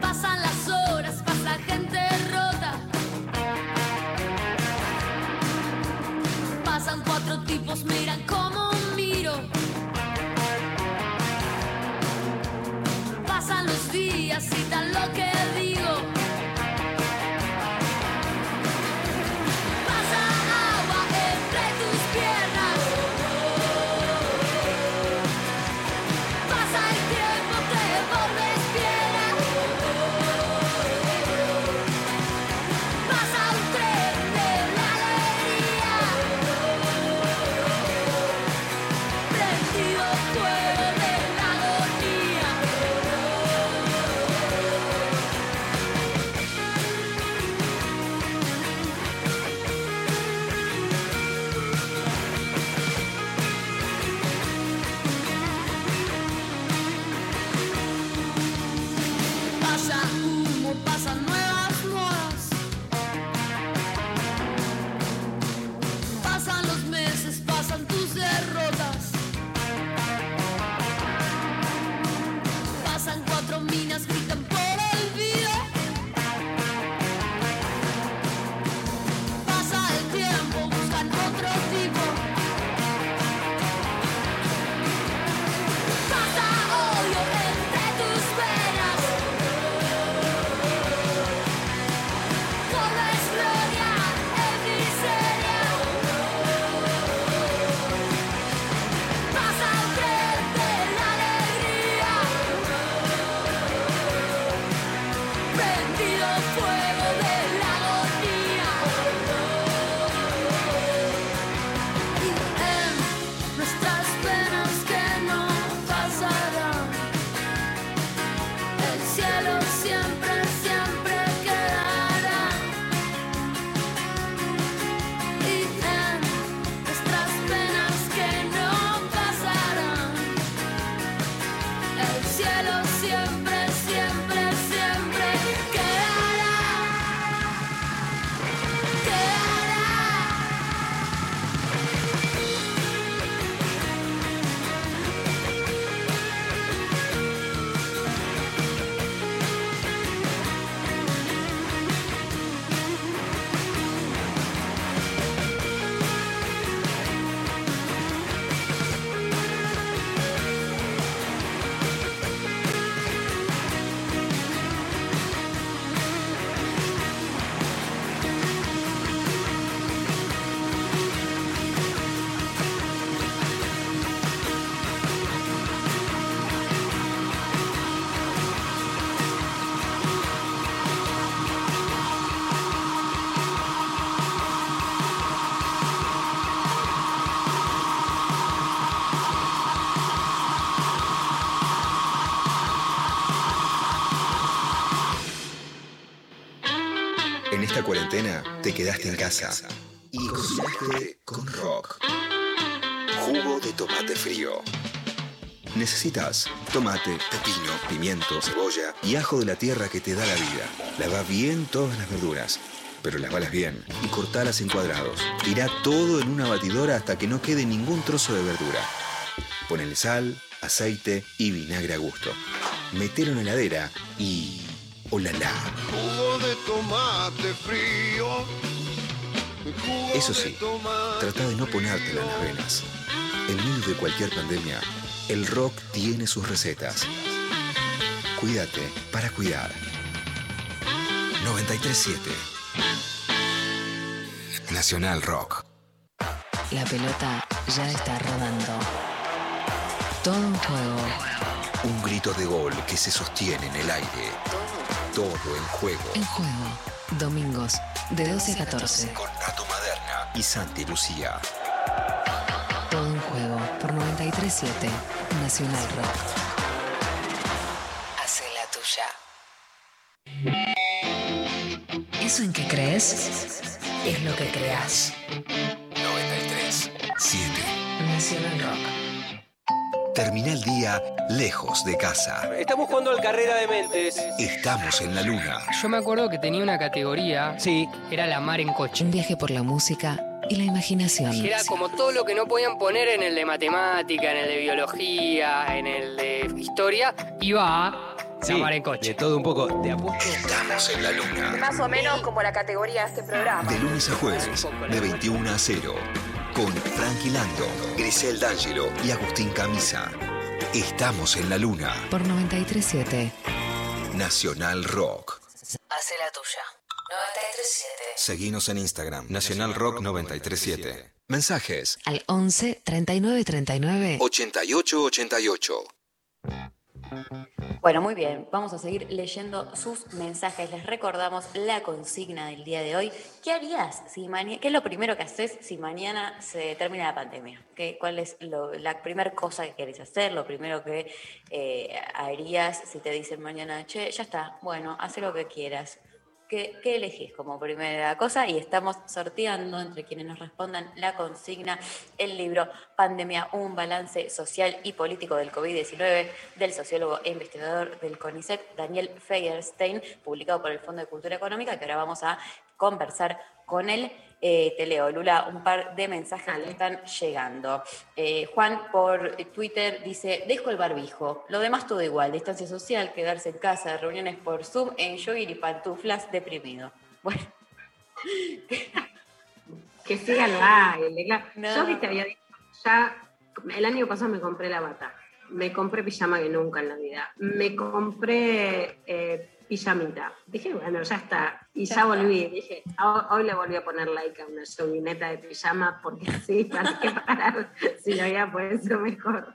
Pasan las horas, pasa gente rota. Pasan cuatro tipos, miran cómo miro. Pasan los días y tan lo que digo. Quedaste en casa y cocinaste con rock. Jugo de tomate frío. Necesitas tomate, pepino, pimiento, cebolla y ajo de la tierra que te da la vida. Lava bien todas las verduras, pero lavalas bien y cortalas en cuadrados. Tira todo en una batidora hasta que no quede ningún trozo de verdura. Ponele sal, aceite y vinagre a gusto. Metelo en la heladera y... ¡Olala! Jugo de tomate frío. Eso sí, trata de no ponértela en las venas. En medio de cualquier pandemia, el rock tiene sus recetas. Cuídate para cuidar. 937 Nacional Rock. La pelota ya está rodando. Todo un juego. Un grito de gol que se sostiene en el aire. Todo en juego. En juego. Domingos, de 12 a 14. Con Nato Maderna y Santi Lucía. Todo un juego por 937 Nacional Rock. Hace la tuya. Eso en que crees es lo que creas. 93 7 Nacional Rock. Termina el día lejos de casa. Estamos jugando al Carrera de Mentes. Estamos en la luna. Yo me acuerdo que tenía una categoría. Sí. Era la mar en coche. Un viaje por la música y la imaginación. Era como todo lo que no podían poner en el de matemática, en el de biología, en el de historia, iba a la mar en coche. De todo un poco. Te apuesto. Estamos en la luna. Más o menos como la categoría de este programa. De lunes a jueves, de 21 a 0. Con Frankie Lando, Grisel D'Angelo y Agustín Camisa. Estamos en la luna. Por 937. Nacional Rock. Hace la tuya. 937. Seguinos en Instagram. Nacional Rock 937. Mensajes. Al 11 39 39. 8888. Bueno, muy bien. Vamos a seguir leyendo sus mensajes. Les recordamos la consigna del día de hoy. ¿Qué harías si mañana, qué es lo primero que haces si mañana se termina la pandemia? ¿Qué, ¿Cuál es lo- la primera cosa que querés hacer? Lo primero que eh, harías si te dicen mañana, che, ya está, bueno, haz lo que quieras. ¿Qué, elegís como primera cosa? Y estamos sorteando entre quienes nos respondan la consigna, el libro Pandemia, un balance social y político del COVID-19 del sociólogo e investigador del CONICET, Daniel Feierstein, publicado por el Fondo de Cultura Económica, que ahora vamos a conversar con él. Eh, te leo, Lula, un par de mensajes que están llegando. Eh, Juan por Twitter dice, dejo el barbijo, lo demás todo igual, distancia social, quedarse en casa, reuniones por Zoom, en jogging y pantuflas, deprimido. Bueno, Que siga claro. No. Yo que te había dicho, ya el año pasado me compré la bata, me compré pijama que nunca en la vida, me compré eh, pijamita. Dije, bueno, ya está. Y ya, Ya volví, dije, "Ah, hoy le volví a poner like a una joguineta de pijama porque sí, para qué parar si lo había puede ser mejor.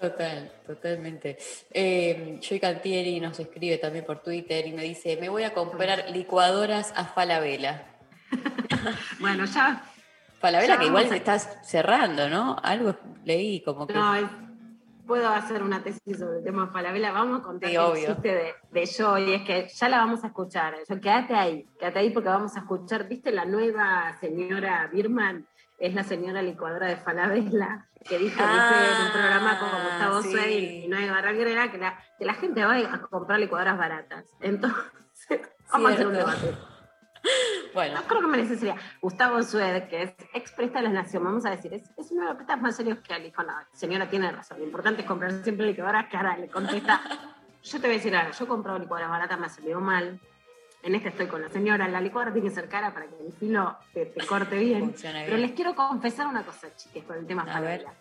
Total, totalmente. Eh, Joy Cantieri nos escribe también por Twitter y me dice, me voy a comprar licuadoras a Falabella. Bueno, ya Falabella Ya que igual a- estás cerrando, ¿no? Algo leí como que... No, puedo hacer una tesis sobre el tema Falabella. Vamos a contar Sí, el chiste de, de Joy, es que ya la vamos a escuchar. Yo, quédate ahí, quédate ahí porque vamos a escuchar, ¿viste la nueva señora Birman? Es la señora licuadora de Falabella, que dijo ¿viste? en un programa con Gustavo Ah, sí. Suey y Noé Barranquera que la, que la gente va a comprar licuadoras baratas. Entonces, vamos a hacer un debate. Bueno, No creo que merece sería Gustavo Sued, que es expresta de la Nación, vamos a decir, es, es uno de los petas más serios que él. Dijo, no, señora tiene razón, lo importante es comprar siempre licuadoras caras. Le contesta, yo te voy a decir algo, yo he comprado licuadoras baratas, me ha salido mal. En este estoy con la señora, la licuadora tiene que ser cara para que el filo te, te corte bien. Pero les quiero confesar una cosa, chiques, con el tema A ver. Falabella.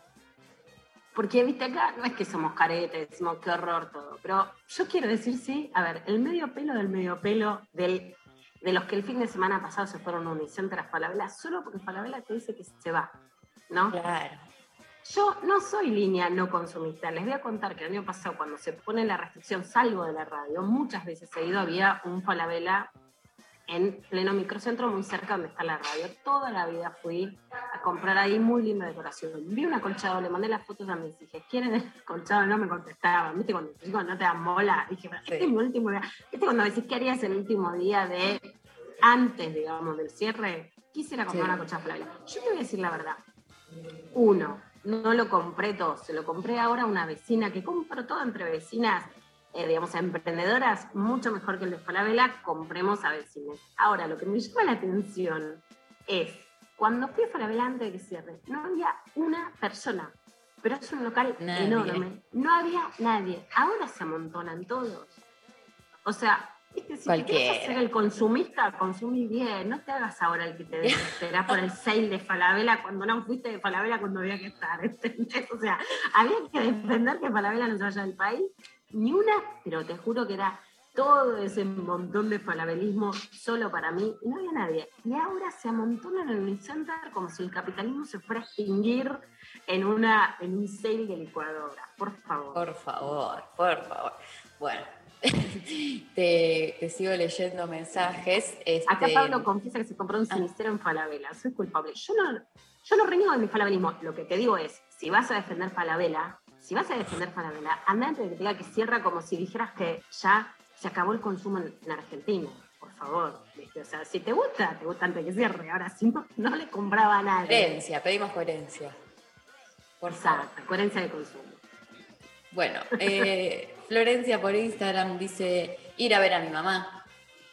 Porque, viste, acá no es que somos caretes, decimos qué horror todo, pero yo quiero decir, sí, a ver, el medio pelo del medio pelo del, de los que el fin de semana pasado se fueron a Unicenter a Falabella, solo porque Falabella te dice que se va, ¿no? claro. Yo no soy línea no consumista. Les voy a contar que el año pasado, cuando se pone la restricción, salvo de la radio, muchas veces seguido había un Falabella en pleno microcentro, muy cerca donde está la radio. Toda la vida fui a comprar ahí muy linda decoración. Vi un acolchado, le mandé las fotos a mis hijas. ¿Quieren el acolchado? No me contestaban. ¿Viste cuando no te dan bola? Dije, "Pero este es mi último día. ¿Viste cuando decís qué harías el último día de antes, digamos, del cierre? Quisiera comprar Sí. una colchada Falabella. Yo te voy a decir la verdad. Uno, no lo compré todo, se lo compré ahora a una vecina que compro todo entre vecinas, eh, digamos, emprendedoras, mucho mejor que el de Falabella, compremos a vecinos. Ahora, lo que me llama la atención es, cuando fui a Falabella antes de que cierre, no había una persona, pero es un local Nadie. enorme, no había nadie. Ahora se amontonan todos. O sea, ¿viste? si te Cualquiera. hacer el consumista, consumí bien, no te hagas ahora el que te desesperás por el sale de Falabella cuando no fuiste de Falabella cuando había que estar, ¿entendés? O sea, había que defender que Falabella no se vaya del país, ni una, pero te juro que era todo ese montón de falabelismo solo para mí, y no había nadie. Y ahora se amontonan en el Unicenter como si el capitalismo se fuera a extinguir en, una, en un sale de licuadora, por favor. Por favor, por favor. Bueno, te, te sigo leyendo mensajes. Acá este, Pablo confiesa que se compró un cenicero en Falabella. Soy culpable. Yo no, yo no reniego de mi falabelismo. Lo que te digo es, si vas a defender Falabella, si vas a defender Falabella, anda antes de que te diga que cierra como si dijeras que ya se acabó el consumo en, en Argentina. Por favor. ¿viste? O sea, si te gusta, te gusta antes de que cierre. Ahora, si no, no le compraba a nadie. Coherencia, pedimos coherencia. Por. Exacto, coherencia de consumo. Bueno, eh, Florencia por Instagram dice ir a ver a mi mamá.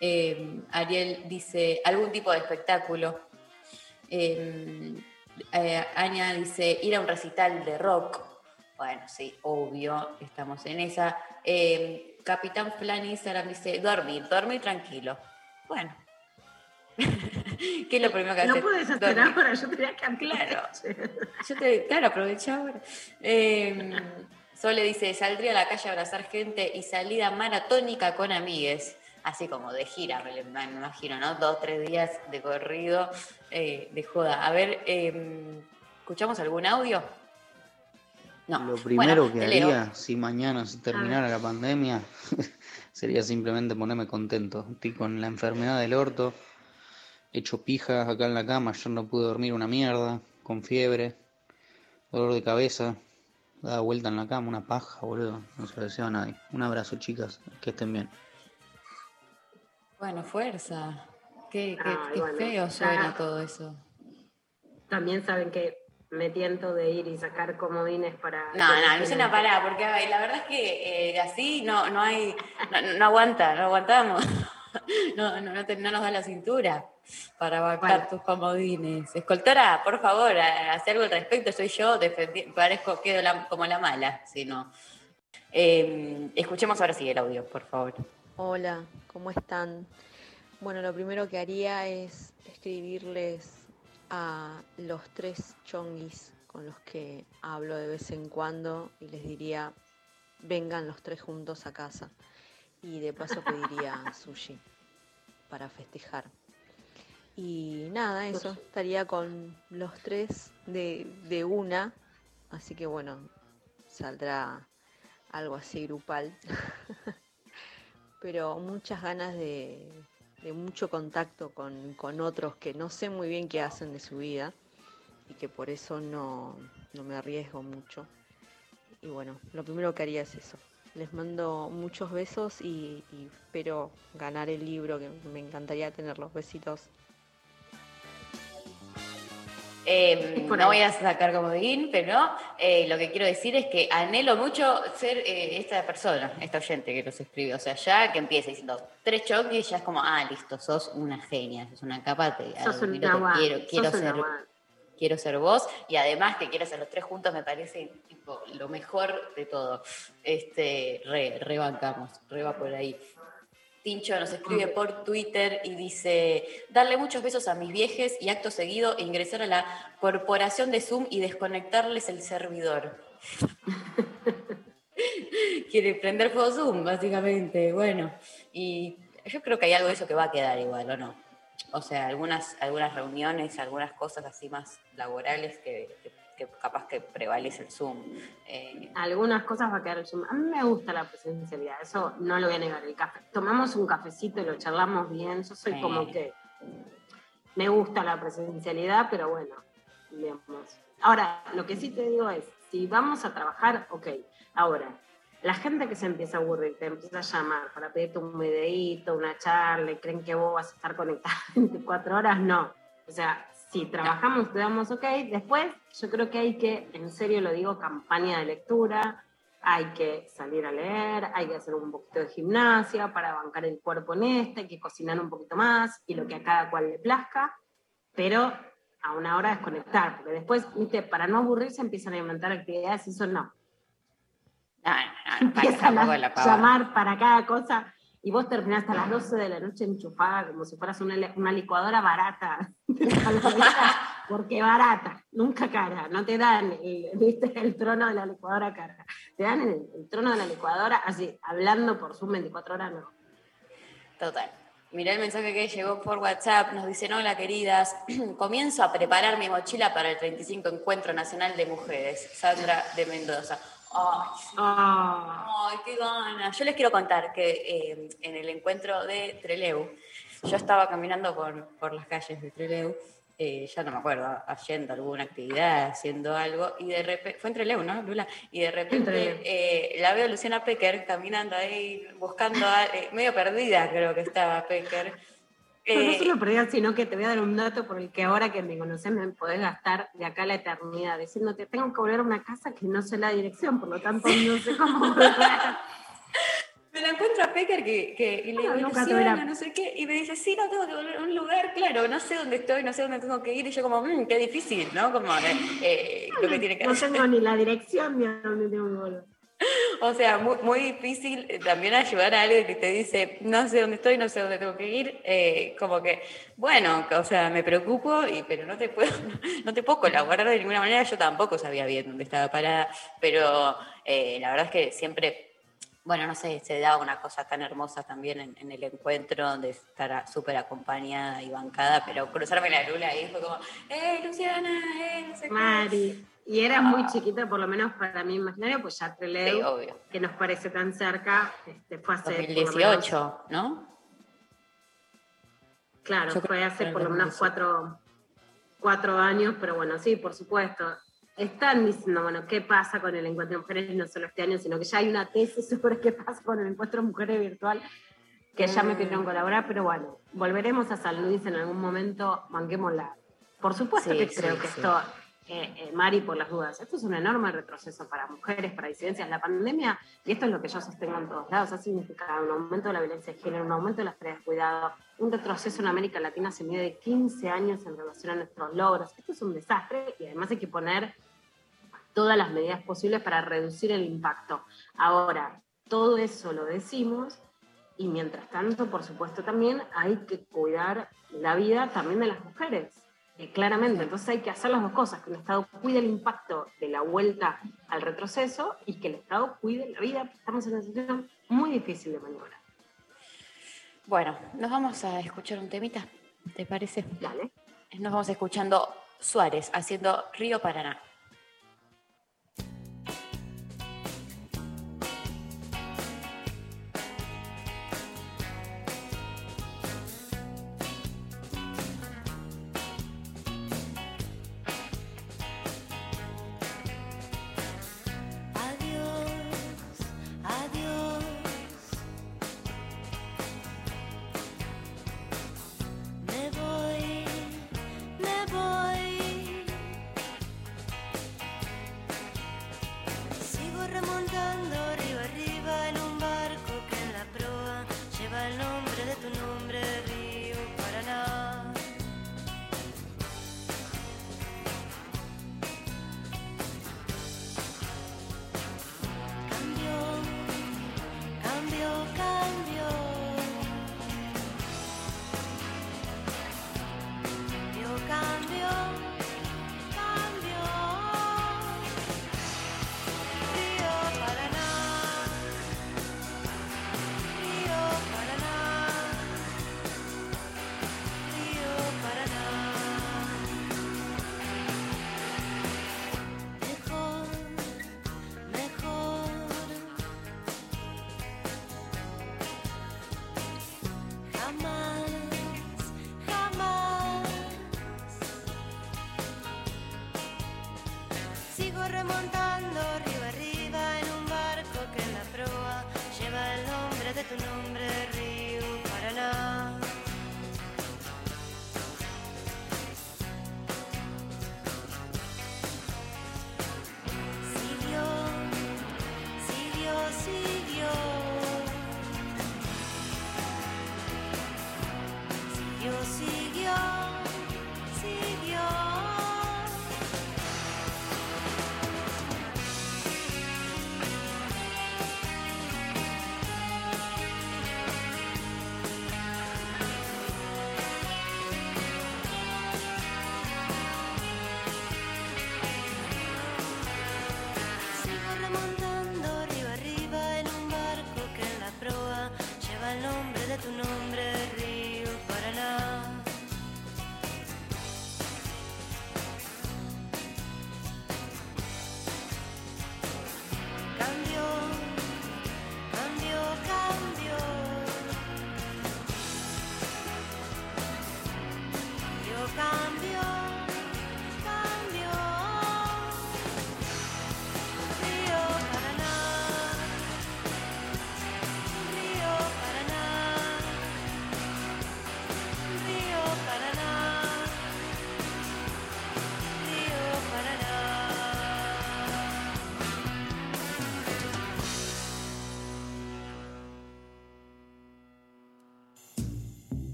Eh, Ariel dice algún tipo de espectáculo. Eh, Aña dice ir a un recital de rock. Bueno, sí, obvio, estamos en esa. Eh, Capitán Flan Instagram dice dormir, dormir tranquilo. Bueno. ¿Qué es lo primero que No puedes hacer Dormir. ahora, yo tenía que Claro. Yo te, claro, aprovecha ahora. Eh, Sole dice, saldría a la calle a abrazar gente y salida maratónica con amigues. Así como de gira, me, imagino, ¿no? Dos, tres días de corrido, eh, de joda. A ver, eh, ¿escuchamos algún audio? No. Lo primero Bueno, que leo. haría si mañana se terminara la pandemia sería simplemente ponerme contento. Estoy con la enfermedad del orto, hecho pijas acá en la cama, yo no pude dormir una mierda, con fiebre, dolor de cabeza, dada vuelta en la cama, una paja, boludo. No se lo deseo a nadie. Un abrazo, chicas, que estén bien. Bueno, fuerza. Qué, qué- Ay, qué bueno, feo suena todo eso. También saben que me tiento de ir y sacar comodines para. No, no, Luciana, pará, porque la verdad es que eh, así no, no hay, no, no aguanta, no aguantamos. No, no, no, te- no nos da la cintura para bancar tus comodines. Escoltora, por favor, haz algo al respecto. Soy yo, parezco, quedo la- como la mala, si no. Eh, escuchemos ahora sí el audio, por favor. Hola, ¿cómo están? Bueno, lo primero que haría es escribirles a los tres chonguis con los que hablo de vez en cuando y les diría, vengan los tres juntos a casa. Y de paso pediría sushi para festejar. Y nada, eso, estaría con los tres de, de una, así que bueno, saldrá algo así grupal. Pero muchas ganas de, de mucho contacto con, con otros que no sé muy bien qué hacen de su vida y que por eso no, no me arriesgo mucho. Y bueno, lo primero que haría es eso. Les mando muchos besos y, espero ganar el libro, que me encantaría tener los besitos. Eh, no voy a sacar comodín, pero eh, lo que quiero decir es que anhelo mucho ser eh, esta persona, esta oyente que nos escribe. O sea, ya que empieza diciendo tres choques, ya es como, ah, listo, sos una genia, sos una capa, te Sos te guay, quiero, sos quiero ser, quiero ser vos. Y además que quiero ser los tres juntos me parece tipo, lo mejor de todo. Este, re, rebancamos, re va por ahí. Tincho nos escribe por Twitter y dice, darle muchos besos a mis viejes y acto seguido ingresar a la corporación de Zoom y desconectarles el servidor. Quiere prender fuego Zoom, básicamente. Bueno, y yo creo que hay algo de eso que va a quedar igual, ¿o no? O sea, algunas, algunas reuniones, algunas cosas así más laborales que, que- que capaz que prevalece el Zoom. Eh, Algunas cosas va a quedar el Zoom. A mí me gusta la presencialidad, eso no lo voy a negar. El café. Tomamos un cafecito y lo charlamos bien. Yo soy como que me gusta la presencialidad, pero bueno, digamos. Ahora, lo que sí te digo es, si vamos a trabajar, ok. Ahora, la gente que se empieza a aburrir, te empieza a llamar para pedirte un videíto, una charla, creen que vos vas a estar conectado 24 horas, no. O sea, si trabajamos, te damos ok. Después, yo creo que hay que, en serio lo digo, campaña de lectura, hay que salir a leer, hay que hacer un poquito de gimnasia para bancar el cuerpo en este, hay que cocinar un poquito más y lo que a cada cual le plazca, pero a una hora desconectar, porque después, viste, para no aburrirse empiezan a inventar actividades eso no. Empiezan tampoco a la llamar para cada cosa y vos terminás hasta las 12 de la noche enchufada como si fueras una, una licuadora barata. Porque barata, nunca cara. No te dan ¿viste? el trono de la licuadora cara. Te dan el, el trono de la licuadora así, hablando por Zoom 24 horas, no. Total. Mirá el mensaje que llegó por WhatsApp. Nos dicen, hola queridas, comienzo a preparar mi mochila para el 35 Encuentro Nacional de Mujeres. Sandra de Mendoza. Ay, sí. Ay, qué ganas. Yo les quiero contar que eh, en el encuentro de Treleu, yo estaba caminando por, por las calles de Treleu, eh, ya no me acuerdo, haciendo alguna actividad, haciendo algo, y de repente, fue en Treleu, ¿no, Lula? Y de repente eh, la veo a Luciana Pecker caminando ahí, buscando, a- medio perdida creo que estaba Pecker. No Eh, solo perdida, sino que te voy a dar un dato por el que ahora que me conoces me podés gastar de acá a la eternidad, diciéndote, tengo que volver a una casa que no sé la dirección, por lo tanto no sé cómo volver. Me la encuentro a Pecker que, que- y le digo, no sé qué, y me dice, sí, no tengo que volver a un lugar, claro, no sé dónde estoy, no sé dónde tengo que ir, y yo como, "Mm, qué difícil, ¿no? Como eh, eh, lo que tiene que No hacer. tengo ni la dirección ni a dónde tengo que volver. O sea, muy, difícil eh, también ayudar a alguien que te dice, no sé dónde estoy, no sé dónde tengo que ir. eh, como que, bueno, o sea, me preocupo, pero no te, puedo, no te puedo colaborar de ninguna manera. Yo tampoco sabía bien dónde estaba parada, pero eh, la verdad es que siempre bueno, no sé, se daba una cosa tan hermosa también en, en el encuentro de estar súper acompañada y bancada, pero cruzarme la lula ahí fue como, ¡eh, Luciana! ¡eh, no sé qué". Mari. Y eras muy chiquita, por lo menos para mi imaginario, pues ya Trelew, Sí, que nos parece tan cerca, este, fue hace... por lo menos- 2018, ¿no? Claro, Yo fue hace por lo menos 2018. cuatro, cuatro años, pero bueno, sí, por supuesto. Están diciendo, bueno, ¿qué pasa con el encuentro de mujeres? No solo este año, sino que ya hay una tesis sobre qué pasa con el encuentro de mujeres virtual, que ya me pidieron colaborar, pero bueno, volveremos a San Luis en algún momento, manquémosla. Por supuesto Sí, que sí, creo que sí. esto, eh, eh, Mari, por las dudas, esto es un enorme retroceso para mujeres, para disidencias. La pandemia, y esto es lo que yo sostengo en todos lados, ha significado un aumento de la violencia de género, un aumento de las tareas de cuidado, un retroceso en América Latina hace medio de 15 años en relación a nuestros logros. Esto es un desastre y además hay que poner todas las medidas posibles para reducir el impacto. Ahora, todo eso lo decimos y mientras tanto, por supuesto, también hay que cuidar la vida también de las mujeres. Eh, claramente, entonces hay que hacer las dos cosas, que el Estado cuide el impacto de la vuelta al retroceso y que el Estado cuide la vida. Estamos en una situación muy difícil de maniobrar. Bueno, nos vamos a escuchar un temita, ¿te parece? Dale. Nos vamos escuchando Suárez haciendo Río Paraná.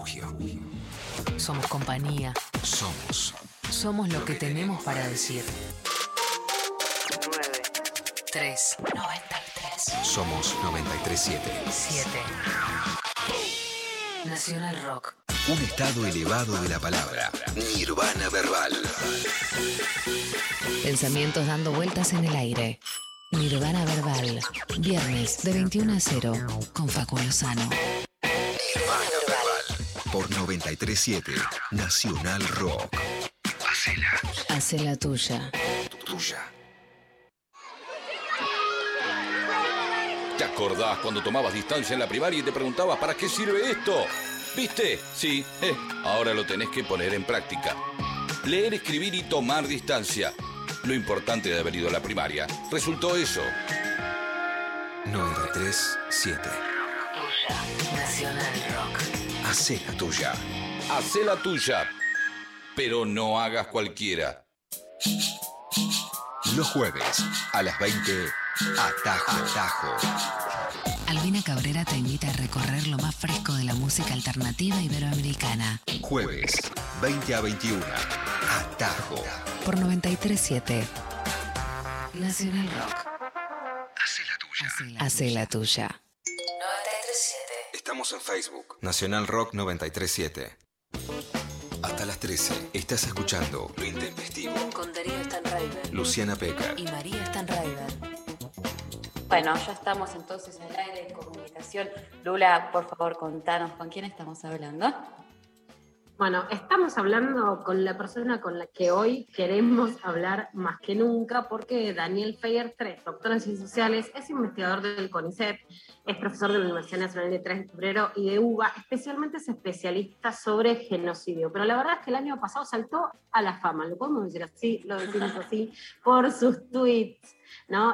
Refugio. Somos compañía. Somos. Somos lo que tenemos para decir. 3. 93. Somos 937. 7. Nacional Rock. Un estado elevado de la palabra. Nirvana verbal. Pensamientos dando vueltas en el aire. Nirvana Verbal. Viernes de 21 a 0 con Facu Lozano. Nirvana verbal. Por 937. Nacional Rock. Hacela Hace la tuya. tuya. ¿Te acordás cuando tomabas distancia en la primaria y te preguntabas para qué sirve esto? ¿Viste? Sí, eh, ahora lo tenés que poner en práctica. Leer, escribir y tomar distancia. Lo importante de haber ido a la primaria resultó eso. 937. Nacional Rock. Hacela tuya. Hacé la tuya, pero no hagas cualquiera. Los jueves a las 20. Atajo. Atajo. Albina Cabrera te invita a recorrer lo más fresco de la música alternativa iberoamericana. Jueves, 20 a 21. Atajo. Por 937. Nacional Rock. Hacé la tuya. Hace la tuya. 937. Estamos en Facebook. Nacional Rock 937. Hasta las 13. Estás escuchando Lo Intempestivo. Con Darío Stanraiver. Luciana Peca. Y María Stanraiver. Bueno, ya estamos entonces en el aire de comunicación. Lula, por favor, contanos con quién estamos hablando. Bueno, estamos hablando con la persona con la que hoy queremos hablar más que nunca, porque Daniel Feyer 3, doctor en Ciencias Sociales, es investigador del CONICET, es profesor de la Universidad Nacional de 3 de Febrero y de UBA, especialmente es especialista sobre genocidio. Pero la verdad es que el año pasado saltó a la fama, lo podemos decir así, lo decimos así, por sus tweets.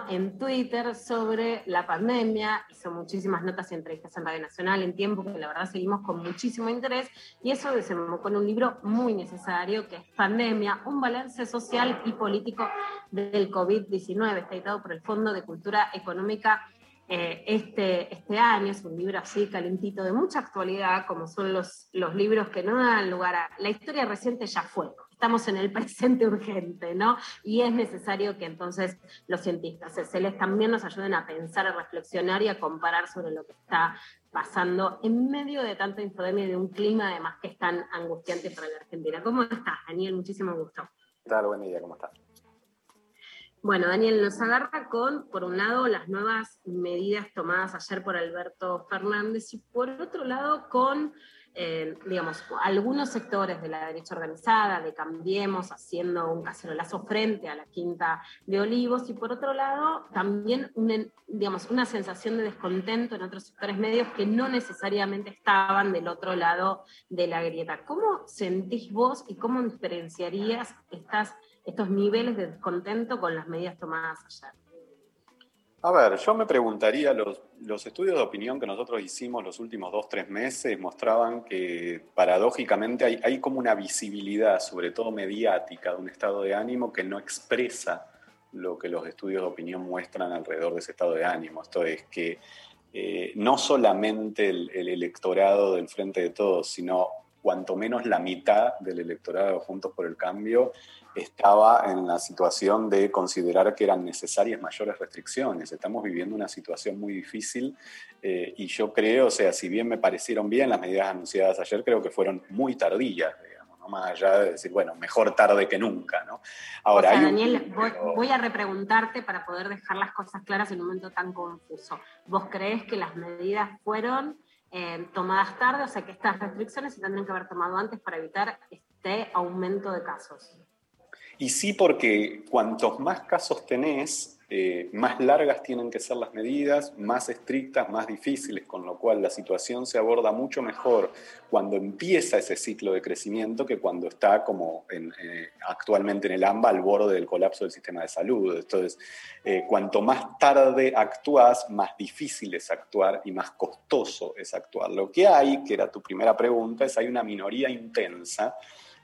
En Twitter sobre la pandemia, hizo muchísimas notas y entrevistas en Radio Nacional en tiempo que la verdad seguimos con muchísimo interés y eso desembocó en un libro muy necesario que es Pandemia, un balance social y político del COVID-19, está editado por el Fondo de Cultura Económica eh, este, este año, es un libro así calentito de mucha actualidad, como son los, los libros que no dan lugar a... La historia reciente ya fue, estamos en el presente urgente, ¿no? Y es necesario que entonces los cientistas CELES también nos ayuden a pensar, a reflexionar y a comparar sobre lo que está pasando en medio de tanta infodemia y de un clima además que es tan angustiante para la Argentina. ¿Cómo estás, Daniel? Muchísimo gusto. ¿Qué tal? Buen día, ¿cómo estás? Bueno, Daniel, nos agarra con, por un lado, las nuevas medidas tomadas ayer por Alberto Fernández y por otro lado, con eh, digamos, algunos sectores de la derecha organizada, de Cambiemos, haciendo un cacerolazo frente a la Quinta de Olivos, y por otro lado, también una, digamos, una sensación de descontento en otros sectores medios que no necesariamente estaban del otro lado de la grieta. ¿Cómo sentís vos y cómo diferenciarías estas, estos niveles de descontento con las medidas tomadas ayer? A ver, yo me preguntaría, los, los estudios de opinión que nosotros hicimos los últimos dos, tres meses mostraban que paradójicamente hay, como una visibilidad, sobre todo mediática, de un estado de ánimo que no expresa lo que los estudios de opinión muestran alrededor de ese estado de ánimo. Esto es que eh, no solamente el, el electorado del Frente de Todos, sino cuanto menos la mitad del electorado Juntos por el Cambio estaba en la situación de considerar que eran necesarias mayores restricciones. Estamos viviendo una situación muy difícil eh, y yo creo, o sea, si bien me parecieron bien las medidas anunciadas ayer, creo que fueron muy tardías, digamos, ¿no? más allá de decir, bueno, mejor tarde que nunca. ¿no? Ahora, o sea, hay un- Daniel, voy, voy a repreguntarte para poder dejar las cosas claras en un momento tan confuso. ¿Vos creés que las medidas fueron eh, tomadas tarde, o sea que estas restricciones se tendrían que haber tomado antes para evitar este aumento de casos? Y sí, porque cuantos más casos tenés, eh, más largas tienen que ser las medidas, más estrictas, más difíciles, con lo cual la situación se aborda mucho mejor cuando empieza ese ciclo de crecimiento que cuando está como en, eh, actualmente en el AMBA al borde del colapso del sistema de salud. Entonces, eh, cuanto más tarde actúas, más difícil es actuar y más costoso es actuar. Lo que hay, que era tu primera pregunta, es hay una minoría intensa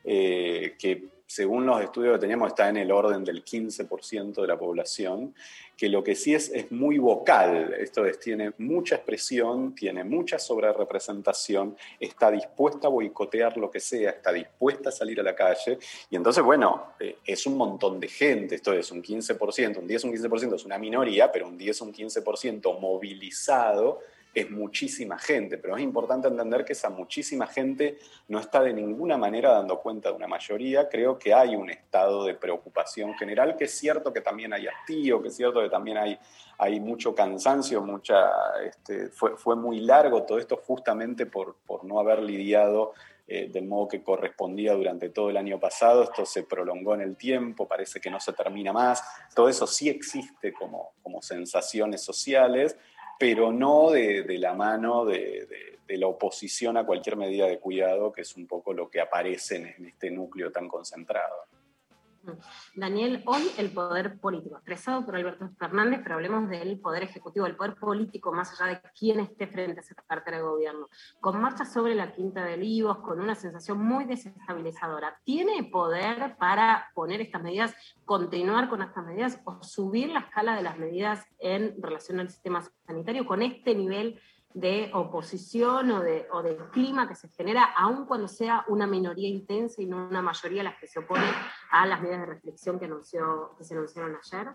que según los estudios que teníamos está en el orden del 15% de la población, que lo que sí es es muy vocal, esto es, tiene mucha expresión, tiene mucha sobrerepresentación, está dispuesta a boicotear lo que sea, está dispuesta a salir a la calle, y entonces, bueno, eh, es un montón de gente, esto es un 15%, un 10, un 15% es una minoría, pero un 10, un 15% movilizado es muchísima gente, pero es importante entender que esa muchísima gente no está de ninguna manera dando cuenta de una mayoría. Creo que hay un estado de preocupación general, que es cierto que también hay hastío, que es cierto que también hay, hay mucho cansancio, mucha, este, fue, fue muy largo todo esto justamente por, por no haber lidiado eh, del modo que correspondía durante todo el año pasado. Esto se prolongó en el tiempo, parece que no se termina más. Todo eso sí existe como, como sensaciones sociales pero no de, la mano de, la oposición a cualquier medida de cuidado, que es un poco lo que aparece en este núcleo tan concentrado. Daniel, hoy el poder político, expresado por Alberto Fernández, pero hablemos del poder ejecutivo, el poder político, más allá de quién esté frente a esa cartera de gobierno, con marcha sobre la Quinta de Olivos, con una sensación muy desestabilizadora, ¿tiene poder para poner estas medidas, continuar con estas medidas o subir la escala de las medidas en relación al sistema sanitario con este nivel de oposición o de, o de clima que se genera, aun cuando sea una minoría intensa y no una mayoría las que se opone a las medidas de restricción que, anunció, que se anunciaron ayer?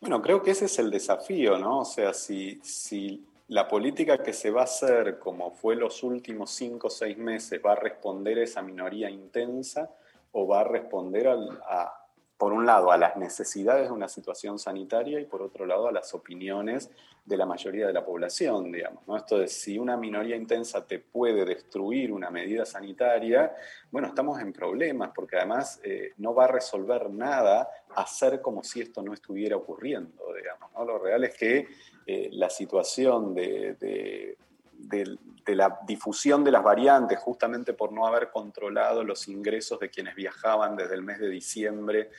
Bueno, creo que ese es el desafío, ¿no? O sea, si, si la política que se va a hacer, como fue los últimos cinco o seis meses, va a responder a esa minoría intensa o va a responder al, a, por un lado, a las necesidades de una situación sanitaria y por otro lado, a las opiniones de la mayoría de la población, digamos. ¿no? Esto de si una minoría intensa te puede destruir una medida sanitaria, bueno, estamos en problemas porque además eh, no va a resolver nada hacer como si esto no estuviera ocurriendo, digamos. ¿no? Lo real es que eh, la situación de, de, de, la difusión de las variantes, justamente por no haber controlado los ingresos de quienes viajaban desde el mes de diciembre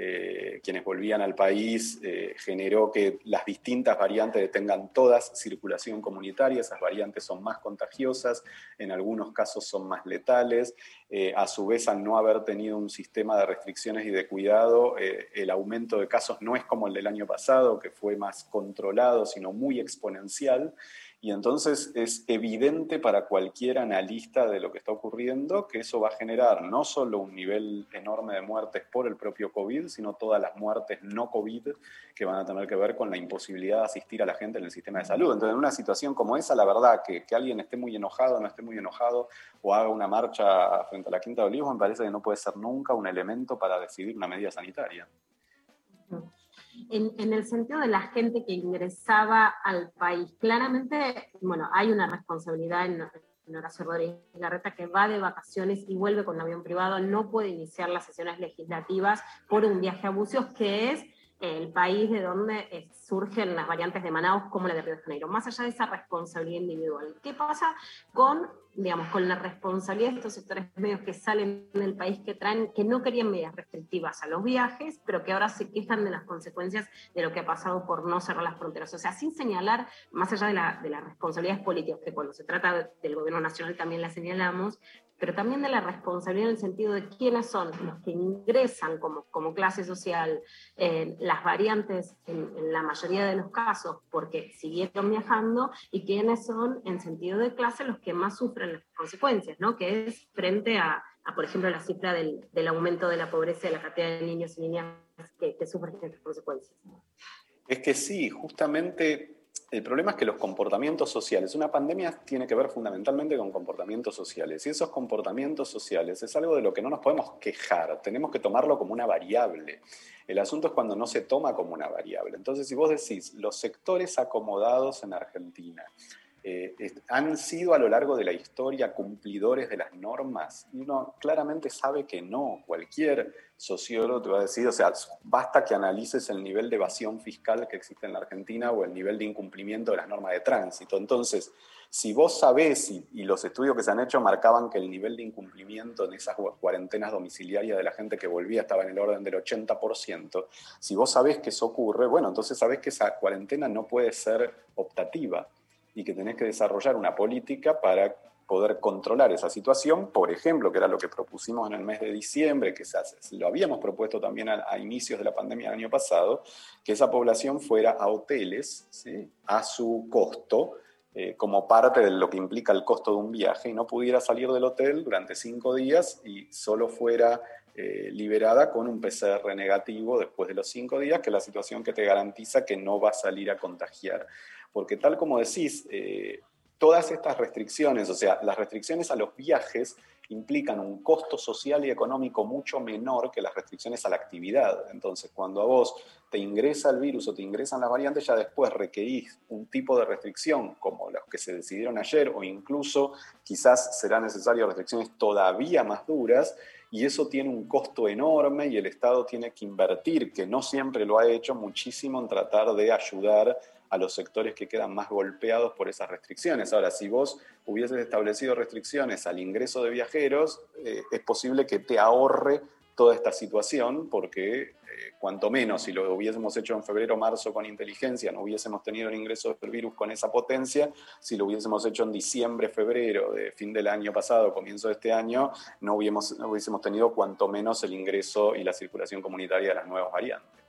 eh, quienes volvían al país, eh, generó que las distintas variantes tengan todas circulación comunitaria, esas variantes son más contagiosas, en algunos casos son más letales, eh, a su vez al no haber tenido un sistema de restricciones y de cuidado, el aumento de casos no es como el del año pasado, que fue más controlado, sino muy exponencial. Y entonces es evidente para cualquier analista de lo que está ocurriendo que eso va a generar no solo un nivel enorme de muertes por el propio COVID, sino todas las muertes no COVID que van a tener que ver con la imposibilidad de asistir a la gente en el sistema de salud. Entonces, en una situación como esa, la verdad, que, que alguien esté muy enojado, no esté muy enojado, o haga una marcha frente a la Quinta de Olivos, me parece que no puede ser nunca un elemento para decidir una medida sanitaria en, el sentido de la gente que ingresaba al país. Claramente, bueno, hay una responsabilidad en, en Horacio Rodríguez Garreta que va de vacaciones y vuelve con avión privado, no puede iniciar las sesiones legislativas por un viaje a Bucios, que es el país de donde eh, surgen las variantes de Manaus como la de Río de Janeiro, más allá de esa responsabilidad individual. ¿Qué pasa con, digamos, con la responsabilidad de estos sectores medios que salen del país que traen, que no querían medidas restrictivas a los viajes, pero que ahora se quejan de las consecuencias de lo que ha pasado por no cerrar las fronteras? O sea, sin señalar, más allá de, la, de las responsabilidades políticas, que cuando se trata del gobierno nacional también las señalamos, pero también de la responsabilidad en el sentido de quiénes son los que ingresan como, como clase social, eh, las variantes en, la mayoría de los casos porque siguieron viajando y quiénes son en sentido de clase los que más sufren las consecuencias, ¿no? que es frente a, por ejemplo, la cifra del, del, aumento de la pobreza de la cantidad de niños y niñas que, que sufren estas consecuencias. Es que sí, justamente el problema es que los comportamientos sociales, una pandemia tiene que ver fundamentalmente con comportamientos sociales, y esos comportamientos sociales es algo de lo que no nos podemos quejar, tenemos que tomarlo como una variable. El asunto es cuando no se toma como una variable. Entonces, si vos decís, los sectores acomodados en Argentina, eh, han sido a lo largo de la historia cumplidores de las normas y uno claramente sabe que no. Cualquier sociólogo te va a decir, o sea, basta que analices el nivel de evasión fiscal que existe en la Argentina o el nivel de incumplimiento de las normas de tránsito. Entonces, si vos sabés, y, y los estudios que se han hecho marcaban que el nivel de incumplimiento en esas cuarentenas domiciliarias de la gente que volvía estaba en el orden del 80%, si vos sabés que eso ocurre, bueno, entonces sabés que esa cuarentena no puede ser optativa y que tenés que desarrollar una política para poder controlar esa situación, por ejemplo, que era lo que propusimos en el mes de diciembre, que se lo habíamos propuesto también a, inicios de la pandemia del año pasado, que esa población fuera a hoteles a su costo, eh, como parte de lo que implica el costo de un viaje, y no pudiera salir del hotel durante cinco días y solo fuera eh, liberada con un PCR negativo después de los cinco días, que es la situación que te garantiza que no va a salir a contagiar. Porque tal como decís, eh, todas estas restricciones, o sea, las restricciones a los viajes implican un costo social y económico mucho menor que las restricciones a la actividad. Entonces, cuando a vos te ingresa el virus o te ingresan las variantes, ya después requerís un tipo de restricción como los que se decidieron ayer o incluso quizás será necesario restricciones todavía más duras y eso tiene un costo enorme y el Estado tiene que invertir, que no siempre lo ha hecho, muchísimo en tratar de ayudar a los sectores que quedan más golpeados por esas restricciones. Ahora, si vos hubieses establecido restricciones al ingreso de viajeros, eh, es posible que te ahorre toda esta situación, porque eh, cuanto menos si lo hubiésemos hecho en febrero marzo con inteligencia, no hubiésemos tenido el ingreso del virus con esa potencia, si lo hubiésemos hecho en diciembre, febrero, fin del año pasado, comienzo de este año, no hubiésemos, no hubiésemos tenido cuanto menos el ingreso y la circulación comunitaria de las nuevas variantes.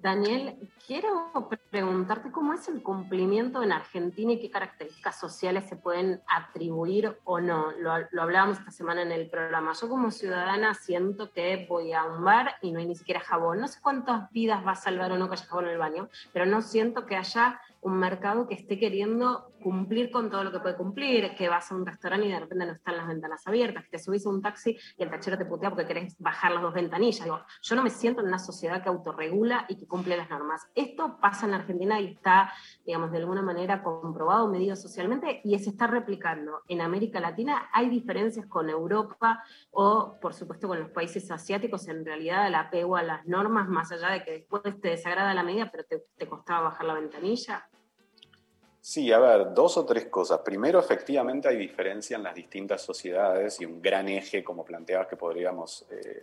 Daniel, quiero preguntarte cómo es el cumplimiento en Argentina y qué características sociales se pueden atribuir o no. Lo, lo hablábamos esta semana en el programa. Yo como ciudadana siento que voy a un bar y no hay ni siquiera jabón. No sé cuántas vidas va a salvar o no que haya jabón en el baño, pero no siento que haya un mercado que esté queriendo cumplir con todo lo que puede cumplir, que vas a un restaurante y de repente no están las ventanas abiertas, que te subís a un taxi y el tachero te putea porque querés bajar las dos ventanillas. Yo no me siento en una sociedad que autorregula y que cumple las normas. Esto pasa en Argentina y está, digamos, de alguna manera comprobado, medido socialmente y se está replicando. En América Latina hay diferencias con Europa o, por supuesto, con los países asiáticos. En realidad, el apego a las normas, más allá de que después te desagrada la medida, pero te costaba bajar la ventanilla. Sí, a ver, dos o tres cosas. Primero, efectivamente hay diferencia en las distintas sociedades y un gran eje, como planteabas, que podríamos eh,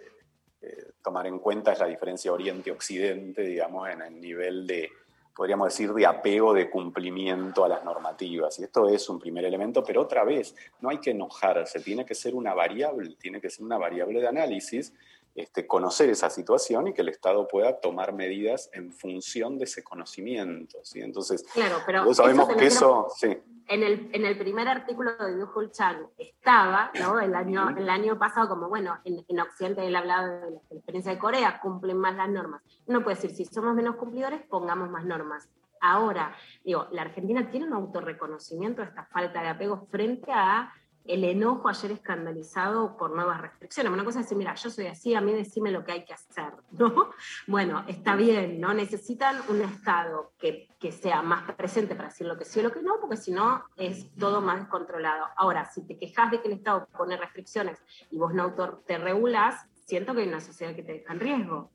eh, tomar en cuenta es la diferencia Oriente-Occidente, digamos, en el nivel de, podríamos decir, de apego, de cumplimiento a las normativas. Y esto es un primer elemento, pero otra vez, no hay que enojarse, tiene que ser una variable, tiene que ser una variable de análisis este, conocer esa situación y que el Estado pueda tomar medidas en función de ese conocimiento. ¿sí? Entonces, claro, pero sabemos eso que eso... Sí. En el, en el primer artículo de Yuhul Chang estaba, ¿no? El año, el año pasado, como bueno, en, en Occidente él hablaba de la experiencia de Corea, cumplen más las normas. Uno puede decir, si somos menos cumplidores, pongamos más normas. Ahora, digo, la Argentina tiene un autorreconocimiento de esta falta de apego frente a el enojo ayer escandalizado por nuevas restricciones. Una cosa es decir, mira, yo soy así, a mí decime lo que hay que hacer, ¿no? Bueno, está bien, ¿no? Necesitan un Estado que, que sea más presente para decir lo que sí o lo que no, porque si no es todo más descontrolado. Ahora, si te quejas de que el Estado pone restricciones y vos no autor te regulás, siento que hay una sociedad que te deja en riesgo.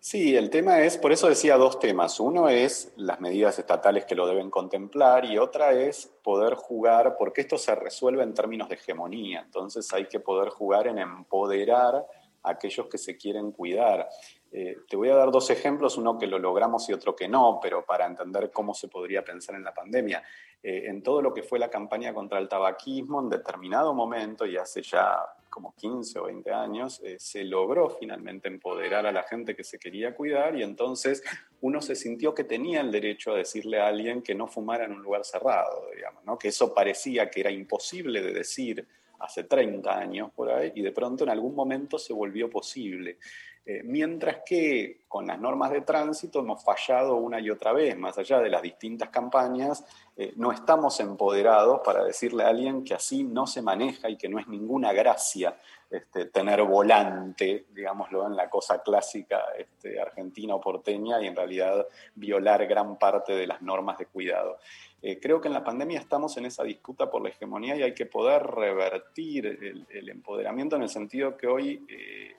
Sí, el tema es, por eso decía dos temas. Uno es las medidas estatales que lo deben contemplar y otra es poder jugar, porque esto se resuelve en términos de hegemonía. Entonces hay que poder jugar en empoderar a aquellos que se quieren cuidar. Eh, te voy a dar dos ejemplos, uno que lo logramos y otro que no, pero para entender cómo se podría pensar en la pandemia. Eh, en todo lo que fue la campaña contra el tabaquismo, en determinado momento, y hace ya como 15 o 20 años, eh, se logró finalmente empoderar a la gente que se quería cuidar y entonces uno se sintió que tenía el derecho a decirle a alguien que no fumara en un lugar cerrado, digamos, ¿no? que eso parecía que era imposible de decir hace 30 años por ahí y de pronto en algún momento se volvió posible. Eh, mientras que con las normas de tránsito hemos fallado una y otra vez, más allá de las distintas campañas, eh, no estamos empoderados para decirle a alguien que así no se maneja y que no es ninguna gracia este, tener volante, digámoslo en la cosa clásica este, argentina o porteña, y en realidad violar gran parte de las normas de cuidado. Eh, creo que en la pandemia estamos en esa disputa por la hegemonía y hay que poder revertir el, el empoderamiento en el sentido que hoy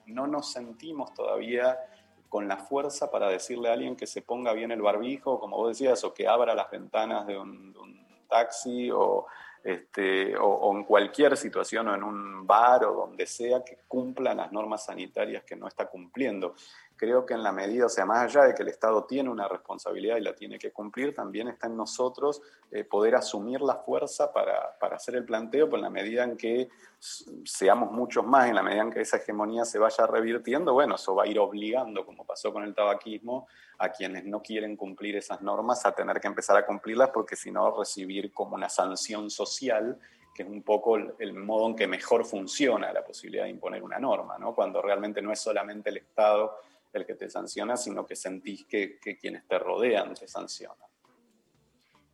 no nos sentimos todavía con la fuerza para decirle a alguien que se ponga bien el barbijo, como vos decías, o que abra las ventanas de un, taxi o, este, o, en cualquier situación o en un bar o donde sea que cumplan las normas sanitarias que no está cumpliendo. Creo que en la medida, o sea, más allá de que el Estado tiene una responsabilidad y la tiene que cumplir, también está en nosotros eh, poder asumir la fuerza para, para, hacer el planteo, pero en la medida en que seamos muchos más, en la medida en que esa hegemonía se vaya revirtiendo, bueno, eso va a ir obligando, como pasó con el tabaquismo, a quienes no quieren cumplir esas normas a tener que empezar a cumplirlas, porque si no, recibir como una sanción social que es un poco el, modo en que mejor funciona la posibilidad de imponer una norma, ¿no? cuando realmente no es solamente el Estado el que te sanciona, sino que sentís que, que quienes te rodean te sancionan.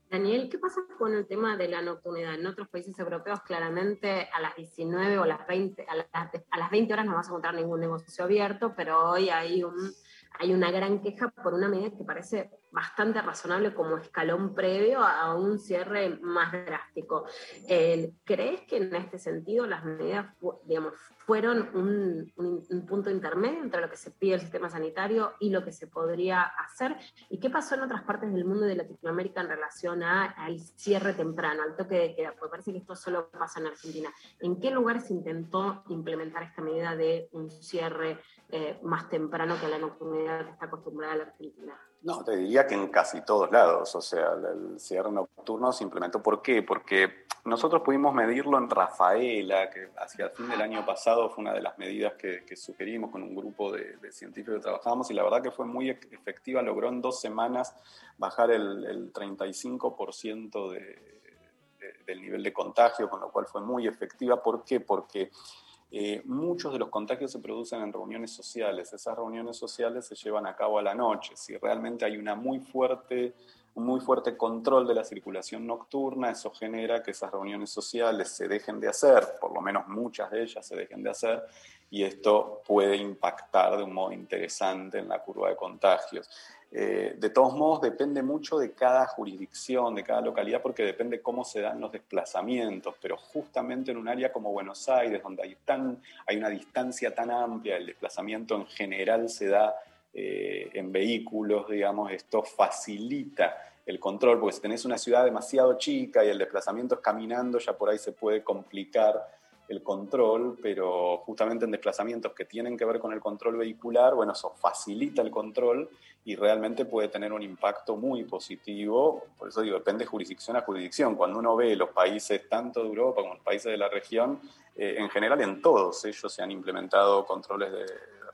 Daniel, ¿qué pasa con el tema de la nocturnidad? En otros países europeos, claramente a las 19 o las 20, a las, a las 20 horas no vas a encontrar ningún negocio abierto, pero hoy hay un hay una gran queja por una medida que parece bastante razonable como escalón previo a un cierre más drástico. Eh, ¿Crees que en este sentido las medidas digamos, fueron un, punto intermedio entre lo que se pide el sistema sanitario y lo que se podría hacer? ¿Y qué pasó en otras partes del mundo de Latinoamérica en relación al cierre temprano, al toque de queda? Porque parece que esto solo pasa en Argentina. ¿En qué lugar se intentó implementar esta medida de un cierre eh, más temprano que la nocturnidad que está acostumbrada a la Argentina. No, te diría que en casi todos lados, o sea, el cierre nocturno se implementó. ¿Por qué? Porque nosotros pudimos medirlo en Rafaela, que hacia el fin del año pasado fue una de las medidas que, sugerimos con un grupo de, científicos que trabajamos y la verdad que fue muy efectiva, logró en dos semanas bajar el, el 35% de, del nivel de contagio, con lo cual fue muy efectiva. ¿Por qué? Porque eh, muchos de los contagios se producen en reuniones sociales. Esas reuniones sociales se llevan a cabo a la noche. Si realmente hay una muy fuerte, un muy fuerte control de la circulación nocturna, eso genera que esas reuniones sociales se dejen de hacer, por lo menos muchas de ellas se dejen de hacer, y esto puede impactar de un modo interesante en la curva de contagios. Eh, de todos modos, depende mucho de cada jurisdicción, de cada localidad, porque depende cómo se dan los desplazamientos, pero justamente en un área como Buenos Aires, donde hay, tan, hay una distancia tan amplia, el desplazamiento en general se da eh, en vehículos, digamos, esto facilita el control, porque si tenés una ciudad demasiado chica y el desplazamiento es caminando, ya por ahí se puede complicar el control, pero justamente en desplazamientos que tienen que ver con el control vehicular, bueno, eso facilita el control y realmente puede tener un impacto muy positivo. Por eso digo, depende de jurisdicción a jurisdicción. Cuando uno ve los países, tanto de Europa como los países de la región, eh, en general en todos ellos se han implementado controles de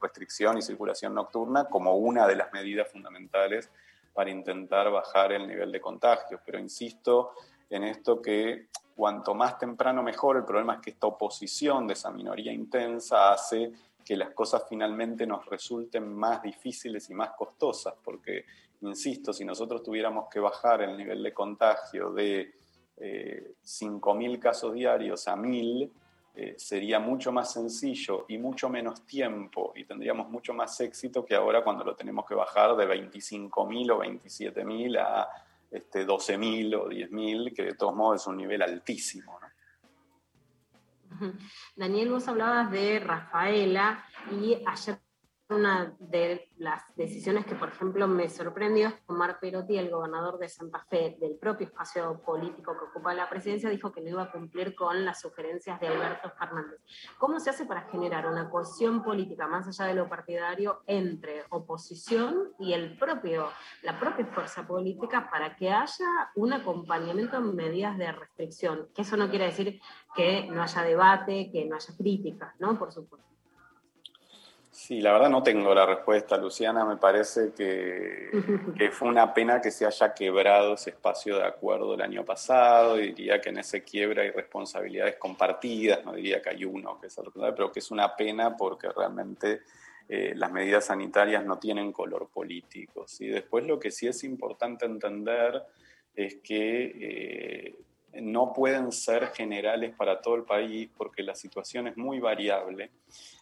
restricción y circulación nocturna como una de las medidas fundamentales para intentar bajar el nivel de contagios. Pero insisto en esto que cuanto más temprano mejor, el problema es que esta oposición de esa minoría intensa hace que las cosas finalmente nos resulten más difíciles y más costosas, porque, insisto, si nosotros tuviéramos que bajar el nivel de contagio de eh, 5.000 casos diarios a 1.000, eh, sería mucho más sencillo y mucho menos tiempo y tendríamos mucho más éxito que ahora cuando lo tenemos que bajar de 25.000 o 27.000 a este, 12.000 o 10.000, que de todos modos es un nivel altísimo. ¿no? Daniel, vos hablabas de Rafaela y ayer una de las decisiones que, por ejemplo, me sorprendió es que Omar Perotti, el gobernador de Santa Fe, del propio espacio político que ocupa la presidencia, dijo que no iba a cumplir con las sugerencias de Alberto Fernández. ¿Cómo se hace para generar una cohesión política más allá de lo partidario entre oposición y el propio, la propia fuerza política para que haya un acompañamiento en medidas de restricción? Que eso no quiere decir que no haya debate, que no haya críticas, ¿no? Por supuesto. Sí, la verdad no tengo la respuesta, Luciana. Me parece que, fue una pena que se haya quebrado ese espacio de acuerdo el año pasado. Y diría que en ese quiebra hay responsabilidades compartidas. No diría que hay uno que es el pero que es una pena porque realmente eh, las medidas sanitarias no tienen color político. Y después lo que sí es importante entender es que eh, no pueden ser generales para todo el país porque la situación es muy variable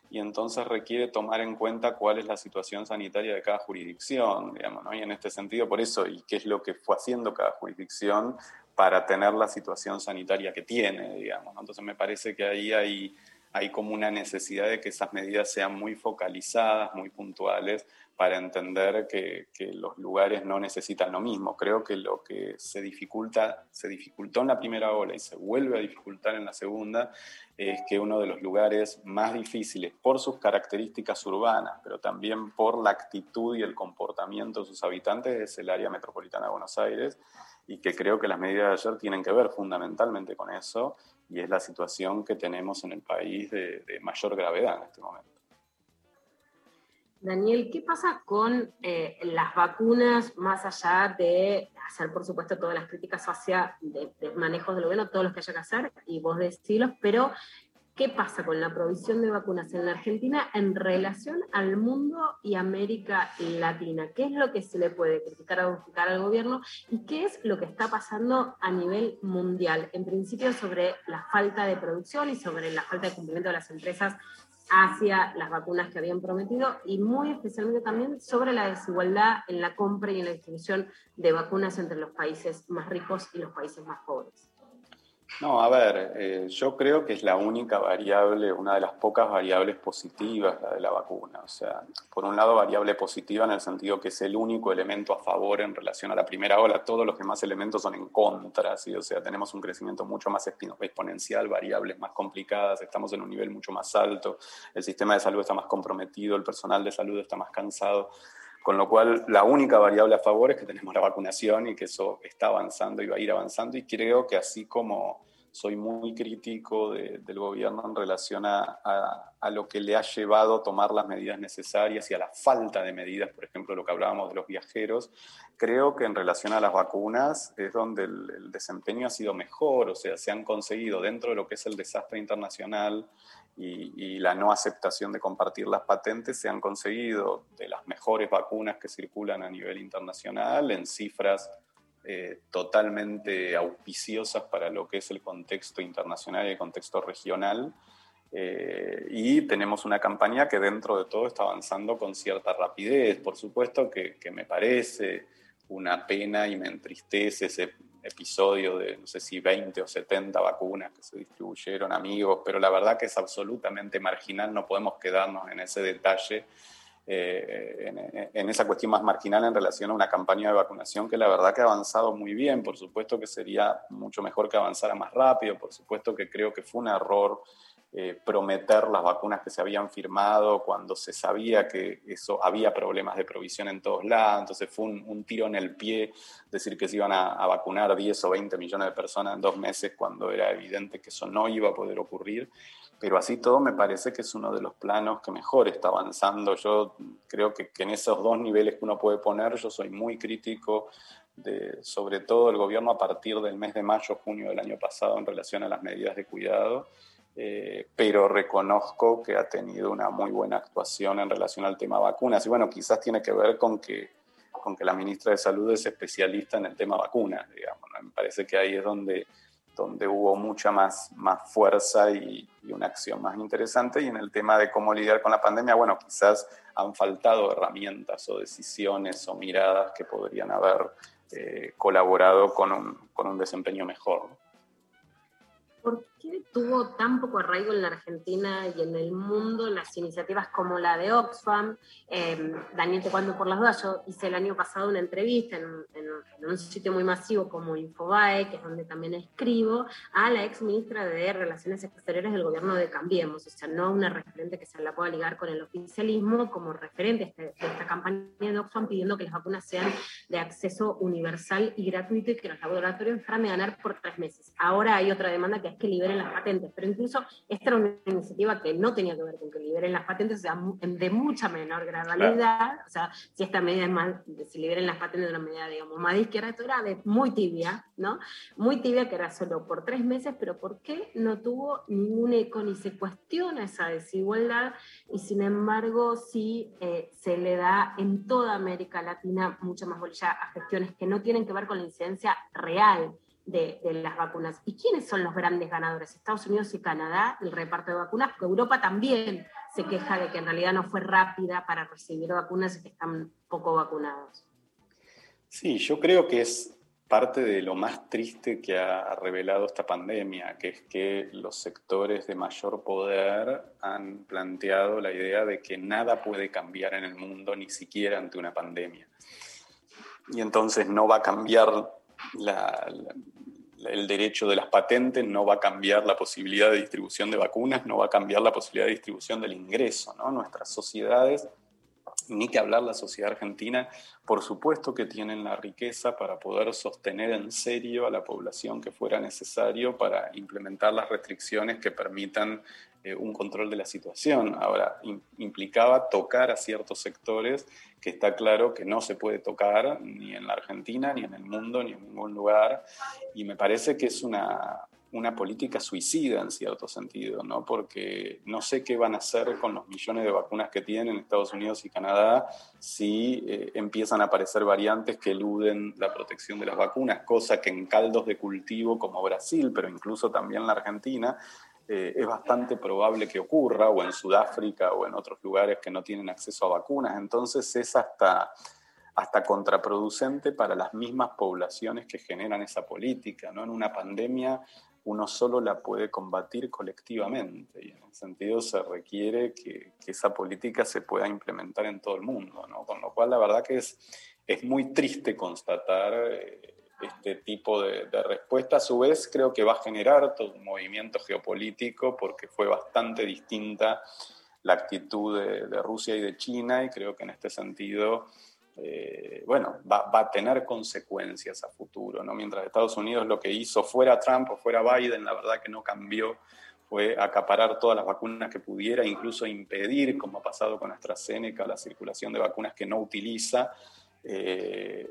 y entonces requiere tomar en cuenta cuál es la situación sanitaria de cada jurisdicción, digamos, ¿no? Y en este sentido, por eso, y qué es lo que fue haciendo cada jurisdicción para tener la situación sanitaria que tiene, digamos, Entonces me parece que ahí hay, hay como una necesidad de que esas medidas sean muy focalizadas, muy puntuales, para entender que, los lugares no necesitan lo mismo. Creo que lo que se dificulta, se dificultó en la primera ola y se vuelve a dificultar en la segunda, es que uno de los lugares más difíciles por sus características urbanas, pero también por la actitud y el comportamiento de sus habitantes es el área metropolitana de Buenos Aires y que creo que las medidas de ayer tienen que ver fundamentalmente con eso y es la situación que tenemos en el país de, de mayor gravedad en este momento. Daniel, ¿qué pasa con eh, las vacunas, más allá de hacer, por supuesto, todas las críticas hacia de, de manejos del gobierno, todos los que haya que hacer, y vos decirlos, pero ¿qué pasa con la provisión de vacunas en la Argentina en relación al mundo y América Latina? ¿Qué es lo que se le puede criticar o criticar al gobierno y qué es lo que está pasando a nivel mundial? En principio sobre la falta de producción y sobre la falta de cumplimiento de las empresas hacia las vacunas que habían prometido y muy especialmente también sobre la desigualdad en la compra y en la distribución de vacunas entre los países más ricos y los países más pobres. No, a ver, eh, yo creo que es la única variable, una de las pocas variables positivas, la de la vacuna. O sea, por un lado, variable positiva en el sentido que es el único elemento a favor en relación a la primera ola. Todos los demás elementos son en contra. O sea, tenemos un crecimiento mucho más exponencial, variables más complicadas, estamos en un nivel mucho más alto, el sistema de salud está más comprometido, el personal de salud está más cansado. Con lo cual, la única variable a favor es que tenemos la vacunación y que eso está avanzando y va a ir avanzando. Y creo que así como soy muy crítico del gobierno en relación a, a, lo que le ha llevado a tomar las medidas necesarias y a la falta de medidas, por ejemplo, lo que hablábamos de los viajeros, creo que en relación a las vacunas es donde el, el desempeño ha sido mejor, o sea, se han conseguido dentro de lo que es el desastre internacional y, la no aceptación de compartir las patentes se han conseguido de las mejores vacunas que circulan a nivel internacional en cifras eh, totalmente auspiciosas para lo que es el contexto internacional y el contexto regional. Eh, y tenemos una campaña que dentro de todo está avanzando con cierta rapidez. Por supuesto que, que me parece una pena y me entristece ese episodio de no sé si 20 o 70 vacunas que se distribuyeron amigos, pero la verdad que es absolutamente marginal, no podemos quedarnos en ese detalle, eh, en, esa cuestión más marginal en relación a una campaña de vacunación que la verdad que ha avanzado muy bien, por supuesto que sería mucho mejor que avanzara más rápido, por supuesto que creo que fue un error eh, prometer las vacunas que se habían firmado cuando se sabía que eso había problemas de provisión en todos lados, entonces fue un, tiro en el pie decir que se iban a, a, vacunar 10 o 20 millones de personas en dos meses cuando era evidente que eso no iba a poder ocurrir. Pero así todo me parece que es uno de los planos que mejor está avanzando. Yo creo que, que en esos dos niveles que uno puede poner, yo soy muy crítico de, sobre todo el gobierno a partir del mes de mayo, junio del año pasado en relación a las medidas de cuidado eh, pero reconozco que ha tenido una muy buena actuación en relación al tema vacunas. Y bueno, quizás tiene que ver con que, con que la ministra de Salud es especialista en el tema vacunas, digamos. Me parece que ahí es donde, donde hubo mucha más, más fuerza y, y, una acción más interesante. Y en el tema de cómo lidiar con la pandemia, bueno, quizás han faltado herramientas o decisiones o miradas que podrían haber eh, colaborado con un, con un desempeño mejor. ¿Por tuvo tan poco arraigo en la Argentina y en el mundo las iniciativas como la de Oxfam? Eh, Daniel, te cuento por las dudas, yo hice el año pasado una entrevista en, un sitio muy masivo como Infobae, que es donde también escribo, a la ex ministra de Relaciones Exteriores del gobierno de Cambiemos, o sea, no una referente que se la pueda ligar con el oficialismo como referente este, de esta campaña de Oxfam pidiendo que las vacunas sean de acceso universal y gratuito y que los laboratorios dejaran de ganar por tres meses. Ahora hay otra demanda que es que liberen las patentes, pero incluso esta era una iniciativa que no tenía que ver con que liberen las patentes, o sea, de mucha menor gradualidad, claro. o sea, si esta medida es más, si liberen las patentes de una medida, digamos, más de izquierda, esto era de muy tibia, ¿no? Muy tibia que era solo por tres meses, pero ¿por qué no tuvo ningún eco ni se cuestiona esa desigualdad? Y sin embargo, sí eh, se le da en toda América Latina mucha más bolilla a gestiones que no tienen que ver con la incidencia real de, las vacunas. ¿Y quiénes son los grandes ganadores? Estados Unidos y Canadá, el reparto de vacunas, porque Europa también se queja de que en realidad no fue rápida para recibir vacunas y que están poco vacunados. Sí, yo creo que es parte de lo más triste que ha revelado esta pandemia, que es que los sectores de mayor poder han planteado la idea de que nada puede cambiar en el mundo, ni siquiera ante una pandemia. Y entonces no va a cambiar el derecho de las patentes, no va a cambiar la posibilidad de distribución de vacunas, no va a cambiar la posibilidad de distribución del ingreso. ¿no? Nuestras sociedades ni que hablar la sociedad argentina, por supuesto que tienen la riqueza para poder sostener en serio a la población que fuera necesario para implementar las restricciones que permitan eh, un control de la situación. Ahora, im- implicaba tocar a ciertos sectores que está claro que no se puede tocar ni en la Argentina, ni en el mundo, ni en ningún lugar, y me parece que es una, una política suicida en cierto sentido, ¿no? Porque no sé qué van a hacer con los millones de vacunas que tienen Estados Unidos y Canadá si eh, empiezan a aparecer variantes que eluden la protección de las vacunas, cosa que en caldos de cultivo como Brasil, pero incluso también la Argentina, eh, es bastante probable que ocurra, o en Sudáfrica o en otros lugares que no tienen acceso a vacunas. Entonces es hasta hasta contraproducente para las mismas poblaciones que generan esa política. ¿no? En una pandemia uno solo la puede combatir colectivamente y en ese sentido se requiere que, que esa política se pueda implementar en todo el mundo. ¿no? Con lo cual la verdad que es, es muy triste constatar eh, este tipo de, de respuesta. A su vez creo que va a generar todo un movimiento geopolítico porque fue bastante distinta la actitud de, de Rusia y de China y creo que en este sentido eh, bueno, va, va, a tener consecuencias a futuro, ¿no? Mientras Estados Unidos lo que hizo fuera Trump o fuera Biden, la verdad que no cambió, fue acaparar todas las vacunas que pudiera, incluso impedir, como ha pasado con AstraZeneca, la circulación de vacunas que no utiliza. Eh,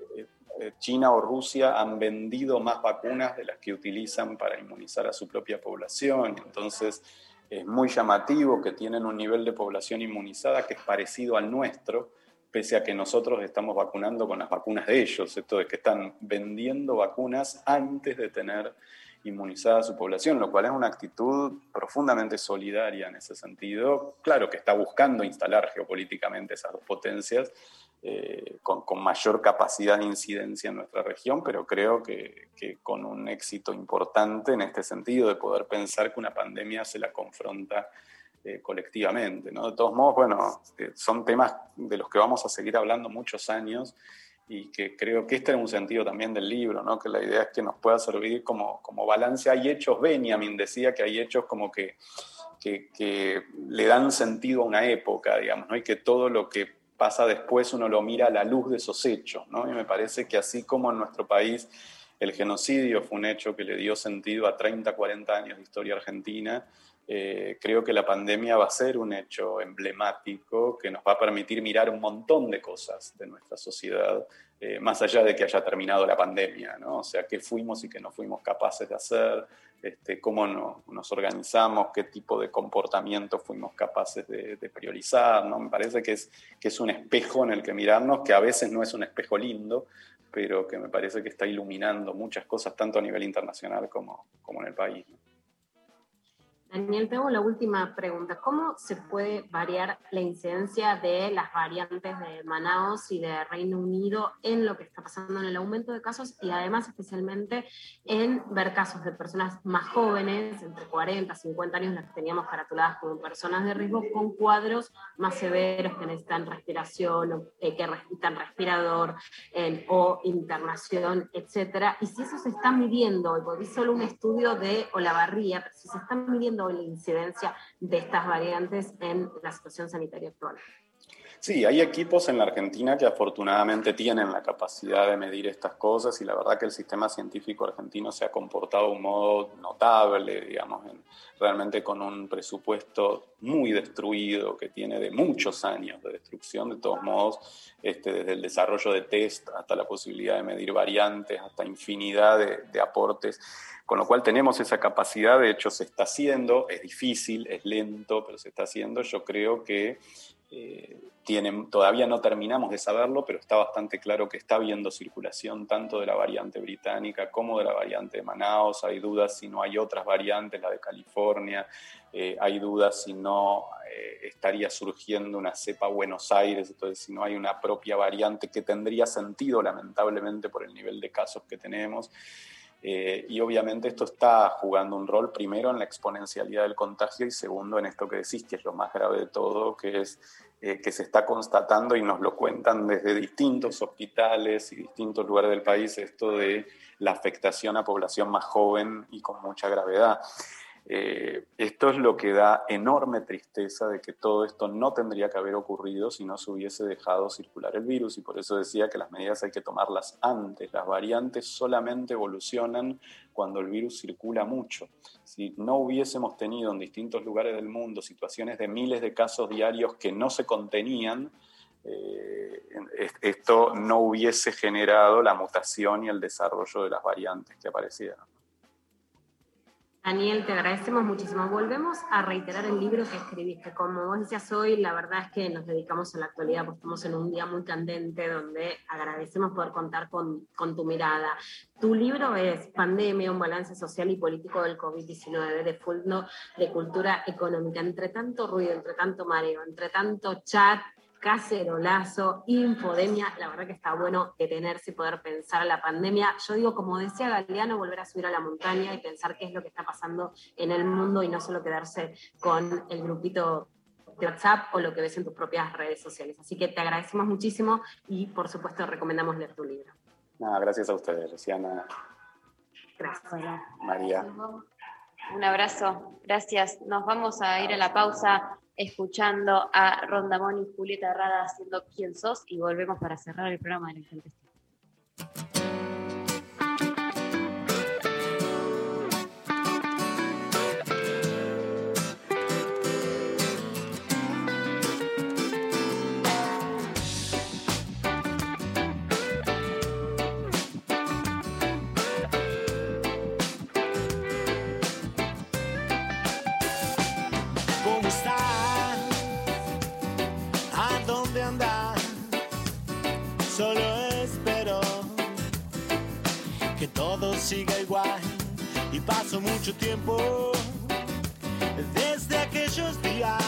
China o Rusia han vendido más vacunas de las que utilizan para inmunizar a su propia población. Entonces, es muy llamativo que tienen un nivel de población inmunizada que es parecido al nuestro, pese a que nosotros estamos vacunando con las vacunas de ellos, esto de que están vendiendo vacunas antes de tener inmunizada a su población, lo cual es una actitud profundamente solidaria en ese sentido. Claro que está buscando instalar geopolíticamente esas dos potencias eh, con, mayor capacidad de incidencia en nuestra región, pero creo que, con un éxito importante en este sentido de poder pensar que una pandemia se la confronta eh, colectivamente. ¿no? De todos modos, bueno, eh, son temas de los que vamos a seguir hablando muchos años y que creo que este es un sentido también del libro, ¿no? que la idea es que nos pueda servir como, como balance. Hay hechos, Benjamin decía que hay hechos como que, que, que, le dan sentido a una época, digamos, ¿no? y que todo lo que pasa después uno lo mira a la luz de esos hechos. ¿no? Y me parece que así como en nuestro país el genocidio fue un hecho que le dio sentido a 30, 40 años de historia argentina, eh, creo que la pandemia va a ser un hecho emblemático que nos va a permitir mirar un montón de cosas de nuestra sociedad, eh, más allá de que haya terminado la pandemia, ¿no? O sea, qué fuimos y qué no fuimos capaces de hacer, este, cómo no, nos organizamos, qué tipo de comportamiento fuimos capaces de, priorizar, ¿no? Me parece que es, que es un espejo en el que mirarnos, que a veces no es un espejo lindo, pero que me parece que está iluminando muchas cosas tanto a nivel internacional como, como en el país. Daniel, tengo la última pregunta. ¿Cómo se puede variar la incidencia de las variantes de Manaus y de Reino Unido en lo que está pasando en el aumento de casos y además especialmente en ver casos de personas más jóvenes, entre 40 y 50 años, las que teníamos caratuladas como personas de riesgo, con cuadros más severos que necesitan respiración, eh, que necesitan respirador o internación, etcétera? Y si eso se está midiendo, y solo un estudio de Olavarría, pero si se está midiendo la incidencia de estas variantes en la situación sanitaria actual. Sí, hay equipos en la Argentina que afortunadamente tienen la capacidad de medir estas cosas y la verdad que el sistema científico argentino se ha comportado de un modo notable, digamos, en, realmente con un presupuesto muy destruido que tiene de muchos años de destrucción, de todos modos, este, desde el desarrollo de test hasta la posibilidad de medir variantes, hasta infinidad de, de aportes con lo cual tenemos esa capacidad, de hecho se está haciendo, es difícil, es lento, pero se está haciendo. Yo creo que tienen, todavía no terminamos de saberlo, pero está bastante claro que está habiendo circulación tanto de la variante británica como de la variante de Manaus. Hay dudas si no hay otras variantes, la de California. Eh, hay dudas si no eh, estaría surgiendo una cepa Buenos Aires, entonces si no hay una propia variante que tendría sentido, lamentablemente, por el nivel de casos que tenemos. Eh, y obviamente esto está jugando un rol primero en la exponencialidad del contagio y segundo en esto que decís, que es lo más grave de todo, que es eh, que se está constatando y nos lo cuentan desde distintos hospitales y distintos lugares del país, esto de la afectación a población más joven y con mucha gravedad. Eh, esto es lo que da enorme tristeza de que todo esto no tendría que haber ocurrido si no se hubiese dejado circular el virus y por eso decía que las medidas hay que tomarlas antes. Las variantes solamente evolucionan cuando el virus circula mucho. Si no hubiésemos tenido en distintos lugares del mundo situaciones de miles de casos diarios que no se contenían, eh, esto no hubiese generado la mutación y el desarrollo de las variantes que aparecieron. Daniel, te agradecemos muchísimo. Volvemos a reiterar el libro que escribiste. Como vos decías hoy, la verdad es que nos dedicamos a la actualidad, porque estamos en un día muy candente donde agradecemos poder contar con, con tu mirada. Tu libro es Pandemia, un balance social y político del COVID-19, de fondo de cultura económica. Entre tanto ruido, entre tanto mareo, entre tanto chat, cacerolazo, infodemia, la verdad que está bueno detenerse y poder pensar la pandemia. Yo digo, como decía Galeano, volver a subir a la montaña y pensar qué es lo que está pasando en el mundo y no solo quedarse con el grupito de WhatsApp o lo que ves en tus propias redes sociales. Así que te agradecemos muchísimo y por supuesto recomendamos leer tu libro. Nada, gracias a ustedes, Luciana. Gracias. María. Un abrazo, gracias. Nos vamos a ir a la pausa escuchando a Rondamón y Julieta Herrada haciendo Quién sos y volvemos para cerrar el programa de la gente. Que todo siga igual y paso mucho tiempo desde aquellos días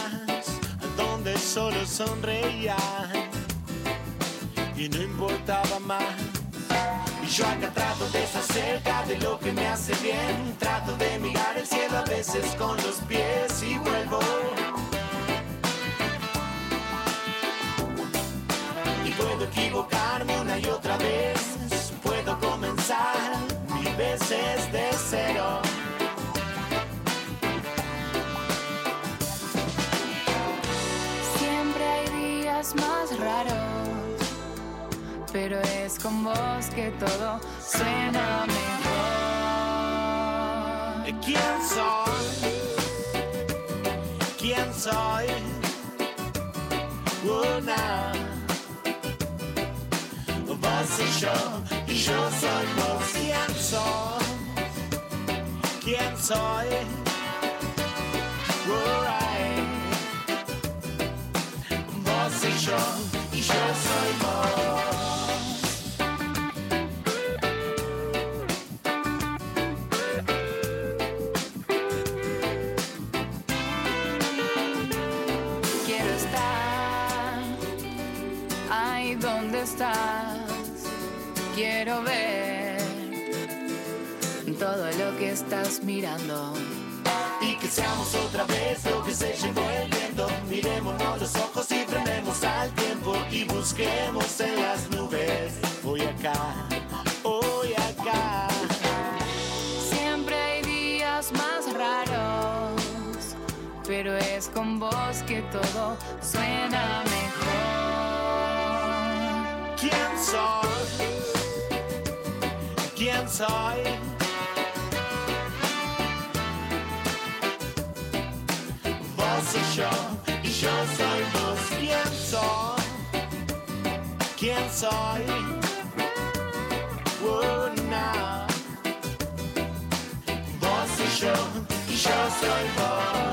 donde solo sonreía y no importaba más. Y yo acá trato de estar cerca de lo que me hace bien. Trato de mirar el cielo a veces con los pies y vuelvo. Y puedo equivocarme una y otra vez. Mil veces de cero. Siempre hay días más raros, pero es con vos que todo suena mejor. ¿Quién soy? ¿Quién soy? Una. Vos y yo, yo soy vos. ¿Quién soy? ¿Quién soy? Alright. Vos y yo, y yo soy vos. Quiero ver todo lo que estás mirando. y que seamos otra vez lo que se llevó el viento. Miremonos los ojos y frenemos al tiempo y busquemos en las nubes. Hoy acá, hoy acá. Siempre hay días más raros, pero es con vos que todo suena mejor. ¿Quién soy? ¿Quién soy? Vos y yo, y yo soy vos. ¿Quién soy? ¿Quién soy? Una. Vos y yo, y yo soy vos.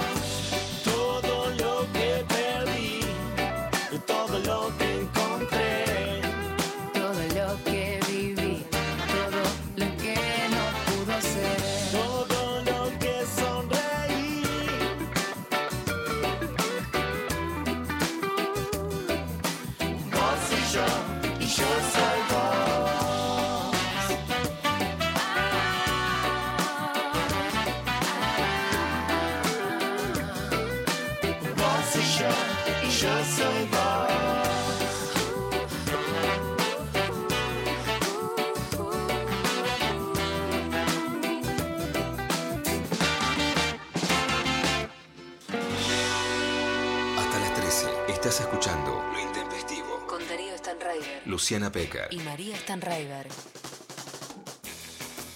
Luciana Peca. y María Stanraiver.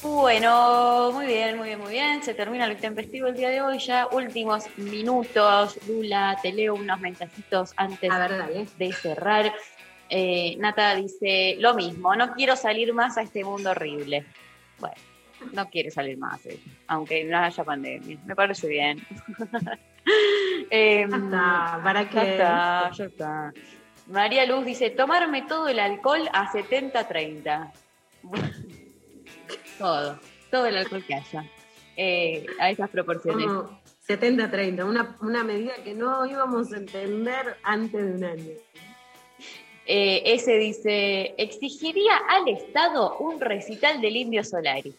Bueno, muy bien, muy bien, muy bien. Se termina lo intempestivo el día de hoy. Ya últimos minutos. Lula, te leo unos mensajitos antes de cerrar. Eh, Nata dice lo mismo, no quiero salir más a este mundo horrible. Bueno, no quiere salir más, eh, aunque no haya pandemia. Me parece bien. Em, está, ¿para ya qué? está, ya está. María Luz dice, tomarme todo el alcohol a 70-30. todo, todo el alcohol que haya. Eh, a esas proporciones. Como 70-30, una, una medida que no íbamos a entender antes de un año. Eh, ese dice, exigiría al Estado un recital del Indio Solari.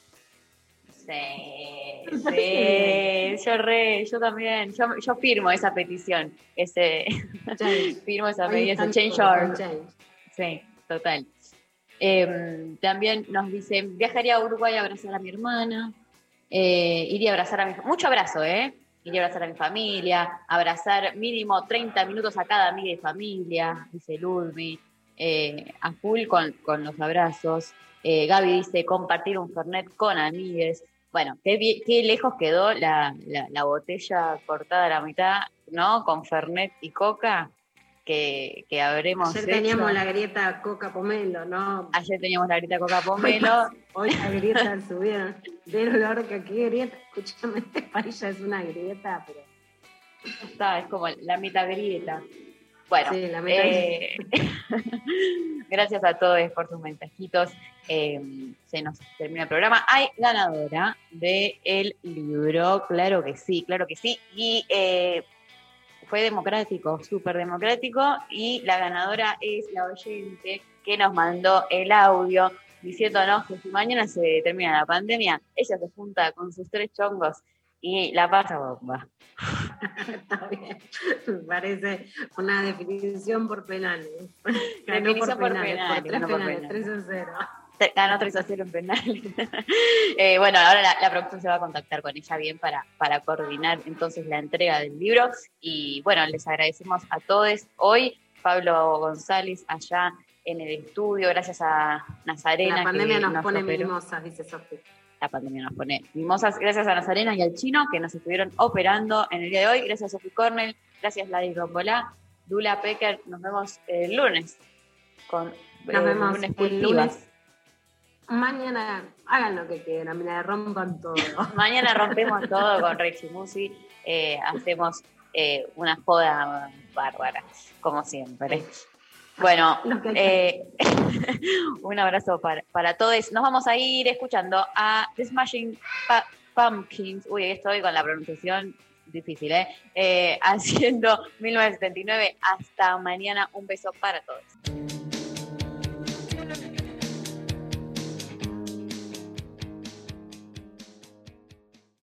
Sí, sí, yo re, yo también, yo, yo firmo esa petición, ese, firmo esa están change change. Sí, total. Eh, también nos dice, viajaría a Uruguay a abrazar a mi hermana, eh, iría a abrazar a mi mucho abrazo, ¿eh? Iría a abrazar a mi familia, abrazar mínimo 30 minutos a cada amiga y familia, dice Ludwig, eh, a full con, con los abrazos. Eh, Gaby dice, compartir un Fernet con amigues. Bueno, qué, qué lejos quedó la, la- la botella cortada a la mitad, ¿no? Con Fernet y Coca, que, que habremos Ayer hecho. teníamos la grieta Coca Pomelo, ¿no? Ayer teníamos la grieta Coca Pomelo. Hoy la grieta subieron. Del olor que aquí grieta. Escúchame, este país ya es una grieta, pero. Está, es como la mitad grieta. Bueno, Sí, eh, gracias a todos por sus mensajitos. Eh, se nos termina el programa. Hay ganadora del libro, claro que sí, claro que sí. Y eh, fue democrático, súper democrático. Y la ganadora es la oyente que nos mandó el audio diciéndonos que si mañana se termina la pandemia, ella se junta con sus tres chongos y la pasa bomba. Está bien. Me parece una definición por penales. Ganó Definición por penales, por por penales, penales. 3 a 0. Te- Ganó 3 a 0 en penal. Eh, bueno, ahora la, la producción se va a contactar con ella bien para, para coordinar entonces la entrega del libro. Y bueno, les agradecemos a todos hoy. Pablo González allá en el estudio, gracias a Nazarena. La pandemia que nos, pone mimosas, dice Sofía. La pandemia nos pone mimosas. Gracias a Nazarena y al chino que nos estuvieron operando en el día de hoy. Gracias a Sophie Cornell. Gracias Ladi Rombolá. Dula Pecker. Nos vemos el lunes. Con Nos eh, vemos lunes el lunes. Mañana hagan lo que quieran, mira, rompan todo. Mañana rompemos todo con Rexy Musi. eh, hacemos eh, una joda bárbara, como siempre. Bueno, eh, un abrazo para, para todos. Nos vamos a ir escuchando a The Smashing Pa- Pumpkins. Uy, estoy con la pronunciación difícil, ¿eh? Eh, Haciendo 1979. Hasta mañana. Un beso para todos.